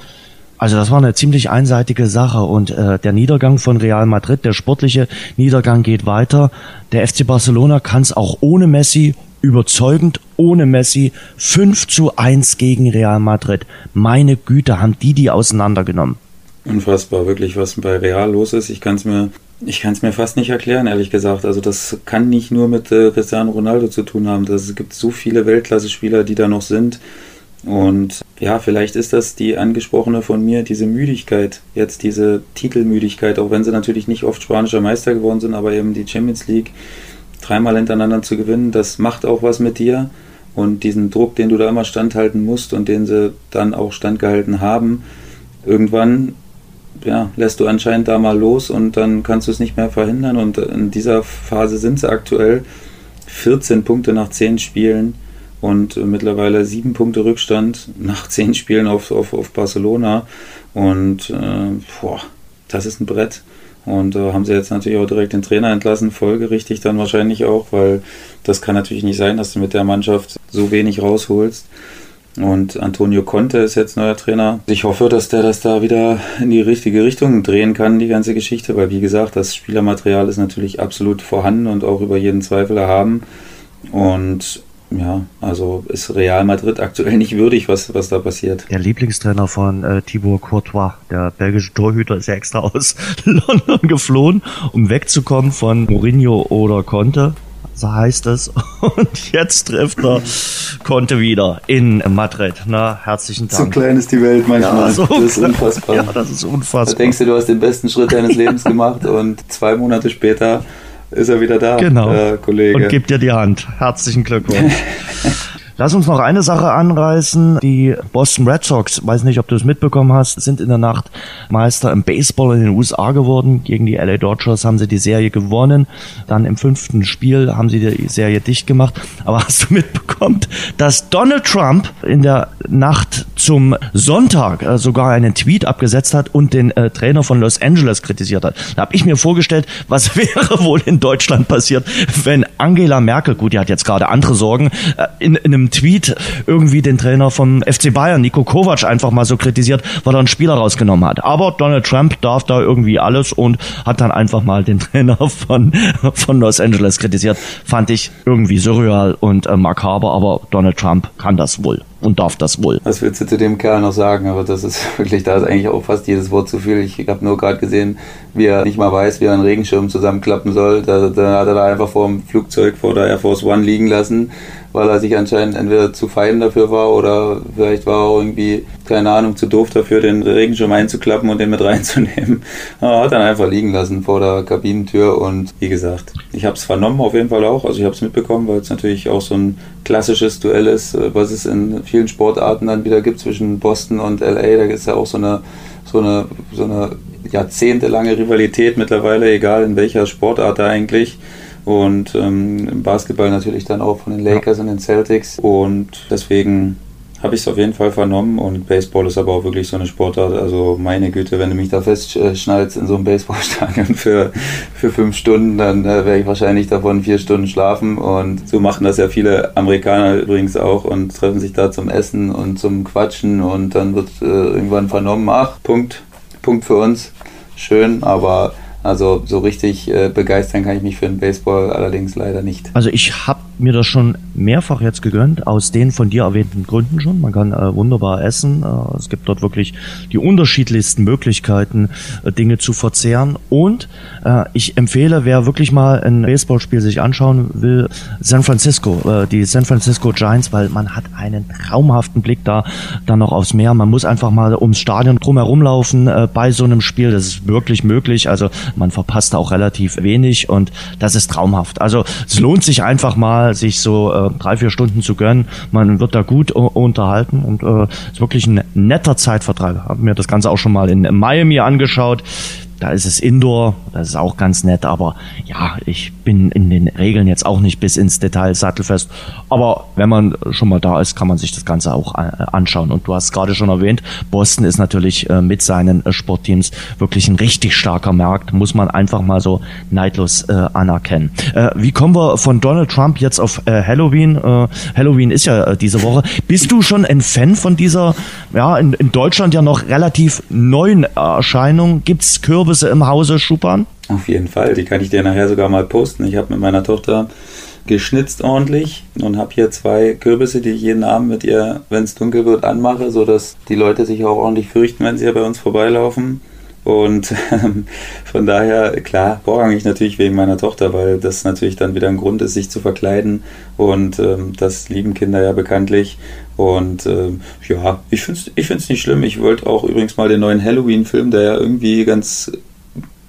S2: also das war eine ziemlich einseitige Sache und äh, der Niedergang von Real Madrid, der sportliche Niedergang geht weiter. Der FC Barcelona kann es auch ohne Messi überzeugend ohne Messi 5 zu 1 gegen Real Madrid. Meine Güte, haben die die auseinandergenommen.
S3: Unfassbar, wirklich, was bei Real los ist. Ich kann es mir, ich kann es mir fast nicht erklären, ehrlich gesagt. Also das kann nicht nur mit äh, Cristiano Ronaldo zu tun haben. Es gibt so viele Weltklasse-Spieler, die da noch sind. Und ja, vielleicht ist das die angesprochene von mir, diese Müdigkeit, jetzt diese Titelmüdigkeit, auch wenn sie natürlich nicht oft spanischer Meister geworden sind, aber eben die Champions League dreimal hintereinander zu gewinnen, das macht auch was mit dir. Und diesen Druck, den du da immer standhalten musst und den sie dann auch standgehalten haben, irgendwann ja, lässt du anscheinend da mal los und dann kannst du es nicht mehr verhindern. Und in dieser Phase sind sie aktuell 14 Punkte nach 10 Spielen und mittlerweile 7 Punkte Rückstand nach 10 Spielen auf, auf, auf Barcelona. Und äh, boah, das ist ein Brett. Und äh, haben sie jetzt natürlich auch direkt den Trainer entlassen, folgerichtig dann wahrscheinlich auch, weil das kann natürlich nicht sein, dass du mit der Mannschaft so wenig rausholst. Und Antonio Conte ist jetzt neuer Trainer. Ich hoffe, dass der das da wieder in die richtige Richtung drehen kann, die ganze Geschichte, weil wie gesagt, das Spielermaterial ist natürlich absolut vorhanden und auch über jeden Zweifel erhaben. Und ja, also ist Real Madrid aktuell nicht würdig, was, was da passiert.
S2: Der Lieblingstrainer von äh, Thibaut Courtois, der belgische Torhüter, ist ja extra aus London geflohen, um wegzukommen von Mourinho oder Conte so heißt es. Und jetzt trifft er Conte wieder in Madrid. Na, herzlichen Dank.
S3: So klein ist die Welt manchmal. Ja, so das ist unfassbar.
S2: Ja, das ist unfassbar.
S3: Da denkst du, du hast den besten Schritt deines Lebens gemacht und zwei Monate später ist er wieder da,
S2: genau. Äh, Kollege. Und gibt dir die Hand. Herzlichen Glückwunsch. Lass uns noch eine Sache anreißen. Die Boston Red Sox, weiß nicht, ob du es mitbekommen hast, sind in der Nacht Meister im Baseball in den USA geworden. Gegen die LA Dodgers haben sie die Serie gewonnen. Dann im fünften Spiel haben sie die Serie dicht gemacht. Aber hast du mitbekommen, dass Donald Trump in der Nacht zum Sonntag äh, sogar einen Tweet abgesetzt hat und den äh, Trainer von Los Angeles kritisiert hat? Da habe ich mir vorgestellt, was wäre wohl in Deutschland passiert, wenn Angela Merkel, gut, die hat jetzt gerade andere Sorgen, äh, in, in einem Tweet irgendwie den Trainer vom FC Bayern, Nico Kovac, einfach mal so kritisiert, weil er einen Spieler rausgenommen hat. Aber Donald Trump darf da irgendwie alles und hat dann einfach mal den Trainer von, von Los Angeles kritisiert. Fand ich irgendwie surreal und äh, makaber, aber Donald Trump kann das wohl und darf das wohl.
S3: Was willst du zu dem Kerl noch sagen? Aber das ist wirklich, da ist eigentlich auch fast jedes Wort zu viel. Ich habe nur gerade gesehen, wie er nicht mal weiß, wie er einen Regenschirm zusammenklappen soll. Da, da hat er da einfach vor dem Flugzeug vor der Air Force One liegen lassen weil er sich anscheinend entweder zu fein dafür war oder vielleicht war er irgendwie, keine Ahnung, zu doof dafür, den Regenschirm einzuklappen und den mit reinzunehmen. Er hat dann einfach liegen lassen vor der Kabinentür und wie gesagt, ich habe es vernommen auf jeden Fall auch, also ich habe es mitbekommen, weil es natürlich auch so ein klassisches Duell ist, äh, was es in vielen Sportarten dann wieder gibt zwischen Boston und LA, da ist ja auch so eine so eine, so eine jahrzehntelange Rivalität mittlerweile, egal in welcher Sportart da eigentlich und ähm, im Basketball natürlich dann auch von den Lakers ja. und den Celtics und deswegen habe ich es auf jeden Fall vernommen und Baseball ist aber auch wirklich so eine Sportart. Also meine Güte, wenn du mich da festschnallst in so einem Baseballstadion für, für fünf Stunden, dann äh, werde ich wahrscheinlich davon vier Stunden schlafen. Und so machen das ja viele Amerikaner übrigens auch und treffen sich da zum Essen und zum Quatschen und dann wird äh, irgendwann vernommen, ach, Punkt, Punkt für uns. Schön, aber also so richtig äh, begeistern kann ich mich für den Baseball allerdings leider nicht.
S2: Also ich habe mir das schon mehrfach jetzt gegönnt, aus den von dir erwähnten Gründen schon. Man kann äh, wunderbar essen. Äh, es gibt dort wirklich die unterschiedlichsten Möglichkeiten, äh, Dinge zu verzehren. Und äh, ich empfehle, wer wirklich mal ein Baseballspiel sich anschauen will, San Francisco, äh, die San Francisco Giants, weil man hat einen traumhaften Blick da dann noch aufs Meer. Man muss einfach mal ums Stadion drumherum laufen äh, bei so einem Spiel. Das ist wirklich möglich. Also man verpasst auch relativ wenig und das ist traumhaft. Also es lohnt sich einfach mal, sich so äh, drei, vier Stunden zu gönnen. Man wird da gut uh, unterhalten und äh, ist wirklich ein netter Zeitvertreib. Habe mir das Ganze auch schon mal in Miami angeschaut. Da ist es Indoor, das ist auch ganz nett, aber ja, ich bin in den Regeln jetzt auch nicht bis ins Detail sattelfest. Aber wenn man schon mal da ist, kann man sich das Ganze auch äh, anschauen. Und du hast gerade schon erwähnt, Boston ist natürlich äh, mit seinen äh, Sportteams wirklich ein richtig starker Markt, muss man einfach mal so neidlos anerkennen. Wie kommen wir von Donald Trump jetzt auf Halloween? Halloween ist ja diese Woche. Bist du schon ein Fan von dieser, ja, in, in Deutschland ja noch relativ neuen Erscheinung? Gibt's Kürbis Kürbisse im Hause Schuppan?
S3: Auf jeden Fall, die kann ich dir nachher sogar mal posten. Ich habe mit meiner Tochter geschnitzt ordentlich und habe hier zwei Kürbisse, die ich jeden Abend mit ihr, wenn es dunkel wird, anmache, sodass die Leute sich auch ordentlich fürchten, wenn sie hier bei uns vorbeilaufen. Und ähm, von daher, klar, vorrangig natürlich wegen meiner Tochter, weil das natürlich dann wieder ein Grund ist, sich zu verkleiden. Und ähm, das lieben Kinder ja bekanntlich. Und ähm, ja, ich finde es ich find's nicht schlimm. Ich wollte auch übrigens mal den neuen Halloween-Film, der ja irgendwie ganz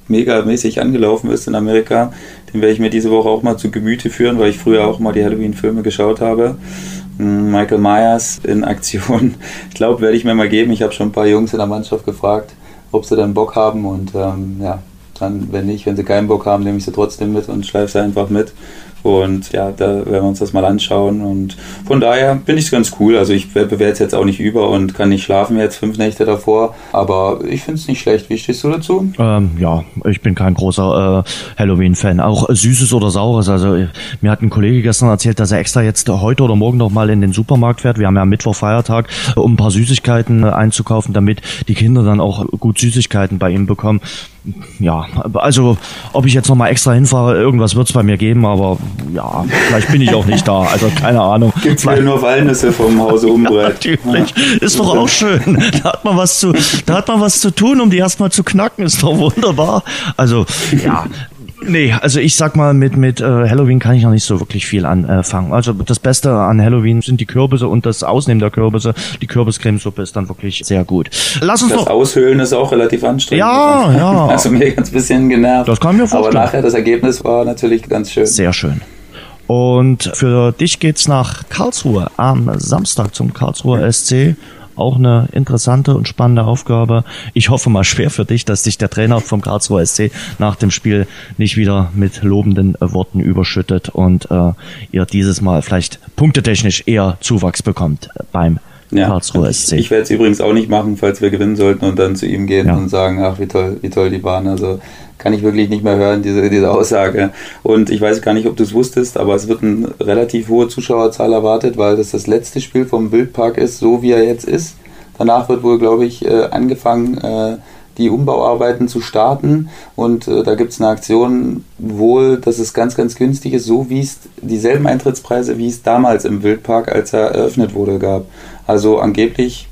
S3: megamäßig angelaufen ist in Amerika, den werde ich mir diese Woche auch mal zu Gemüte führen, weil ich früher auch mal die Halloween-Filme geschaut habe. Hm, Michael Myers in Aktion. Ich glaube, werde ich mir mal geben. Ich habe schon ein paar Jungs in der Mannschaft gefragt, ob sie dann Bock haben. Und ähm, ja, dann, wenn nicht, wenn sie keinen Bock haben, nehme ich sie trotzdem mit und schleife sie einfach mit. Und ja, da werden wir uns das mal anschauen. Und von daher bin ich es ganz cool. Also ich bewerte es jetzt auch nicht über und kann nicht schlafen jetzt fünf Nächte davor. Aber ich finde es nicht schlecht. Wie stehst du dazu?
S2: Ähm, ja, ich bin kein großer äh, Halloween-Fan. Auch Süßes oder Saures. Also mir hat ein Kollege gestern erzählt, dass er extra jetzt heute oder morgen noch mal in den Supermarkt fährt. Wir haben ja Mittwoch Feiertag, um ein paar Süßigkeiten äh, einzukaufen, damit die Kinder dann auch gut Süßigkeiten bei ihm bekommen ja, also ob ich jetzt nochmal extra hinfahre, irgendwas wird es bei mir geben, aber ja, vielleicht bin ich auch nicht da. Also keine Ahnung.
S3: Gibt es nur Walnüsse vom Hause Umbreit?
S2: Ja, natürlich. Ist doch auch schön. Da hat man was zu, da hat man was zu tun, um die erstmal zu knacken. Ist doch wunderbar. Also ja, Nee, also ich sag mal, mit, mit äh, Halloween kann ich noch nicht so wirklich viel anfangen. Also das Beste an Halloween sind die Kürbisse und das Ausnehmen der Kürbisse. Die Kürbiscremesuppe ist dann wirklich sehr gut.
S3: Lass uns das noch Aushöhlen ist auch relativ anstrengend.
S2: Ja, ja.
S3: Also mir ganz bisschen genervt.
S2: Das kann mir vorstellen.
S3: Aber nachher das Ergebnis war natürlich ganz schön.
S2: Sehr schön. Und für dich geht's nach Karlsruhe am Samstag zum Karlsruher SC auch eine interessante und spannende Aufgabe. Ich hoffe mal schwer für dich, dass dich der Trainer vom Karlsruher SC nach dem Spiel nicht wieder mit lobenden Worten überschüttet und äh, ihr dieses Mal vielleicht punktetechnisch eher Zuwachs bekommt beim ja, Karlsruher SC.
S3: Ich, ich werde es übrigens auch nicht machen, falls wir gewinnen sollten und dann zu ihm gehen ja. und sagen, ach wie toll, wie toll die waren. Also kann ich wirklich nicht mehr hören, diese, diese Aussage. Und ich weiß gar nicht, ob du es wusstest, aber es wird eine relativ hohe Zuschauerzahl erwartet, weil das das letzte Spiel vom Wildpark ist, so wie er jetzt ist. Danach wird wohl, glaube ich, äh, angefangen, äh, die Umbauarbeiten zu starten. Und äh, da gibt es eine Aktion wohl, dass es ganz, ganz günstig ist, so wie es dieselben Eintrittspreise, wie es damals im Wildpark, als er eröffnet wurde, gab. Also angeblich,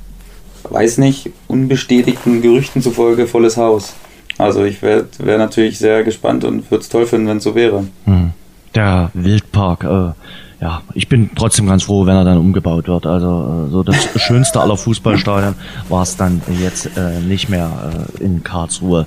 S3: weiß nicht, unbestätigten Gerüchten zufolge volles Haus. Also ich wäre wär natürlich sehr gespannt und würde es toll finden, wenn es so wäre. Hm.
S2: Der Wildpark, äh, ja, ich bin trotzdem ganz froh, wenn er dann umgebaut wird. Also äh, so das schönste aller Fußballstadien war es dann jetzt äh, nicht mehr äh, in Karlsruhe.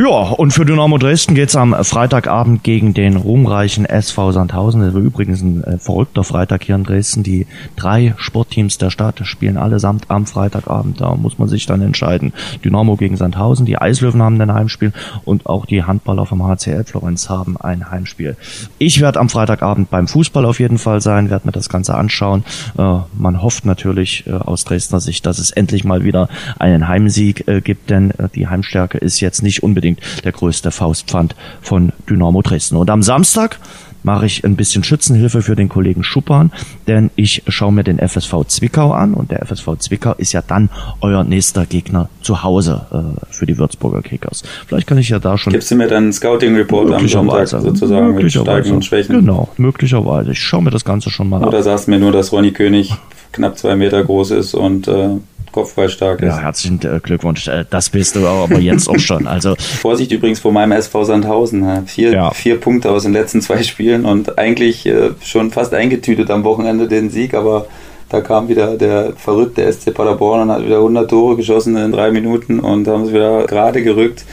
S2: Ja, und für Dynamo Dresden geht's am Freitagabend gegen den ruhmreichen SV Sandhausen. Das war übrigens ein äh, verrückter Freitag hier in Dresden. Die drei Sportteams der Stadt spielen allesamt am Freitagabend. Da muss man sich dann entscheiden. Dynamo gegen Sandhausen, die Eislöwen haben ein Heimspiel und auch die Handballer vom HCL Florenz haben ein Heimspiel. Ich werde am Freitagabend beim Fußball auf jeden Fall sein, werde mir das Ganze anschauen. Äh, man hofft natürlich äh, aus Dresdner Sicht, dass es endlich mal wieder einen Heimsieg äh, gibt, denn äh, die Heimstärke ist jetzt nicht unbedingt unbedingt der größte Faustpfand von Dynamo Dresden. Und am Samstag mache ich ein bisschen Schützenhilfe für den Kollegen Schuppan, denn ich schaue mir den FSV Zwickau an und der FSV Zwickau ist ja dann euer nächster Gegner zu Hause äh, für die Würzburger Kickers. Vielleicht kann ich ja da schon.
S3: Gibst du mir dann einen Scouting-Report am Sonntag sozusagen
S2: mit Stärken und Schwächen? Genau, möglicherweise. Ich schaue mir das Ganze schon mal
S3: Oder
S2: an.
S3: Oder sagst mir nur, dass Ronny König knapp zwei Meter groß ist und äh, Kopfball stark ist.
S2: Ja, herzlichen äh, Glückwunsch. Äh, das bist du aber jetzt auch schon. Also
S3: Vorsicht übrigens vor meinem SV Sandhausen. Vier, ja. vier Punkte aus den letzten zwei Spielen und eigentlich äh, schon fast eingetütet am Wochenende den Sieg, aber da kam wieder der verrückte SC Paderborn und hat wieder 100 Tore geschossen in drei Minuten und haben sie wieder gerade gerückt.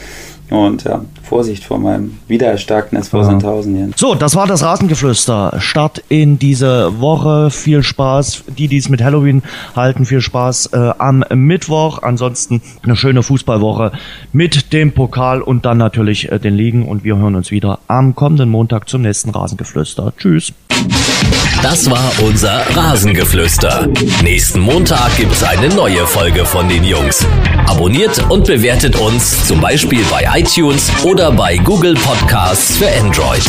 S3: Und ja, Vorsicht vor meinem wiedererstarkten SV Sandhausen hier.
S2: So, das war das Rasengeflüster. Start in diese Woche. Viel Spaß. Die, die es mit Halloween halten, viel Spaß äh, am Mittwoch. Ansonsten eine schöne Fußballwoche mit dem Pokal und dann natürlich äh, den Ligen. Und wir hören uns wieder am kommenden Montag zum nächsten Rasengeflüster. Tschüss.
S1: Das war unser Rasengeflüster. Nächsten Montag gibt's eine neue Folge von den Jungs. Abonniert und bewertet uns zum Beispiel bei iTunes oder bei Google Podcasts für Android.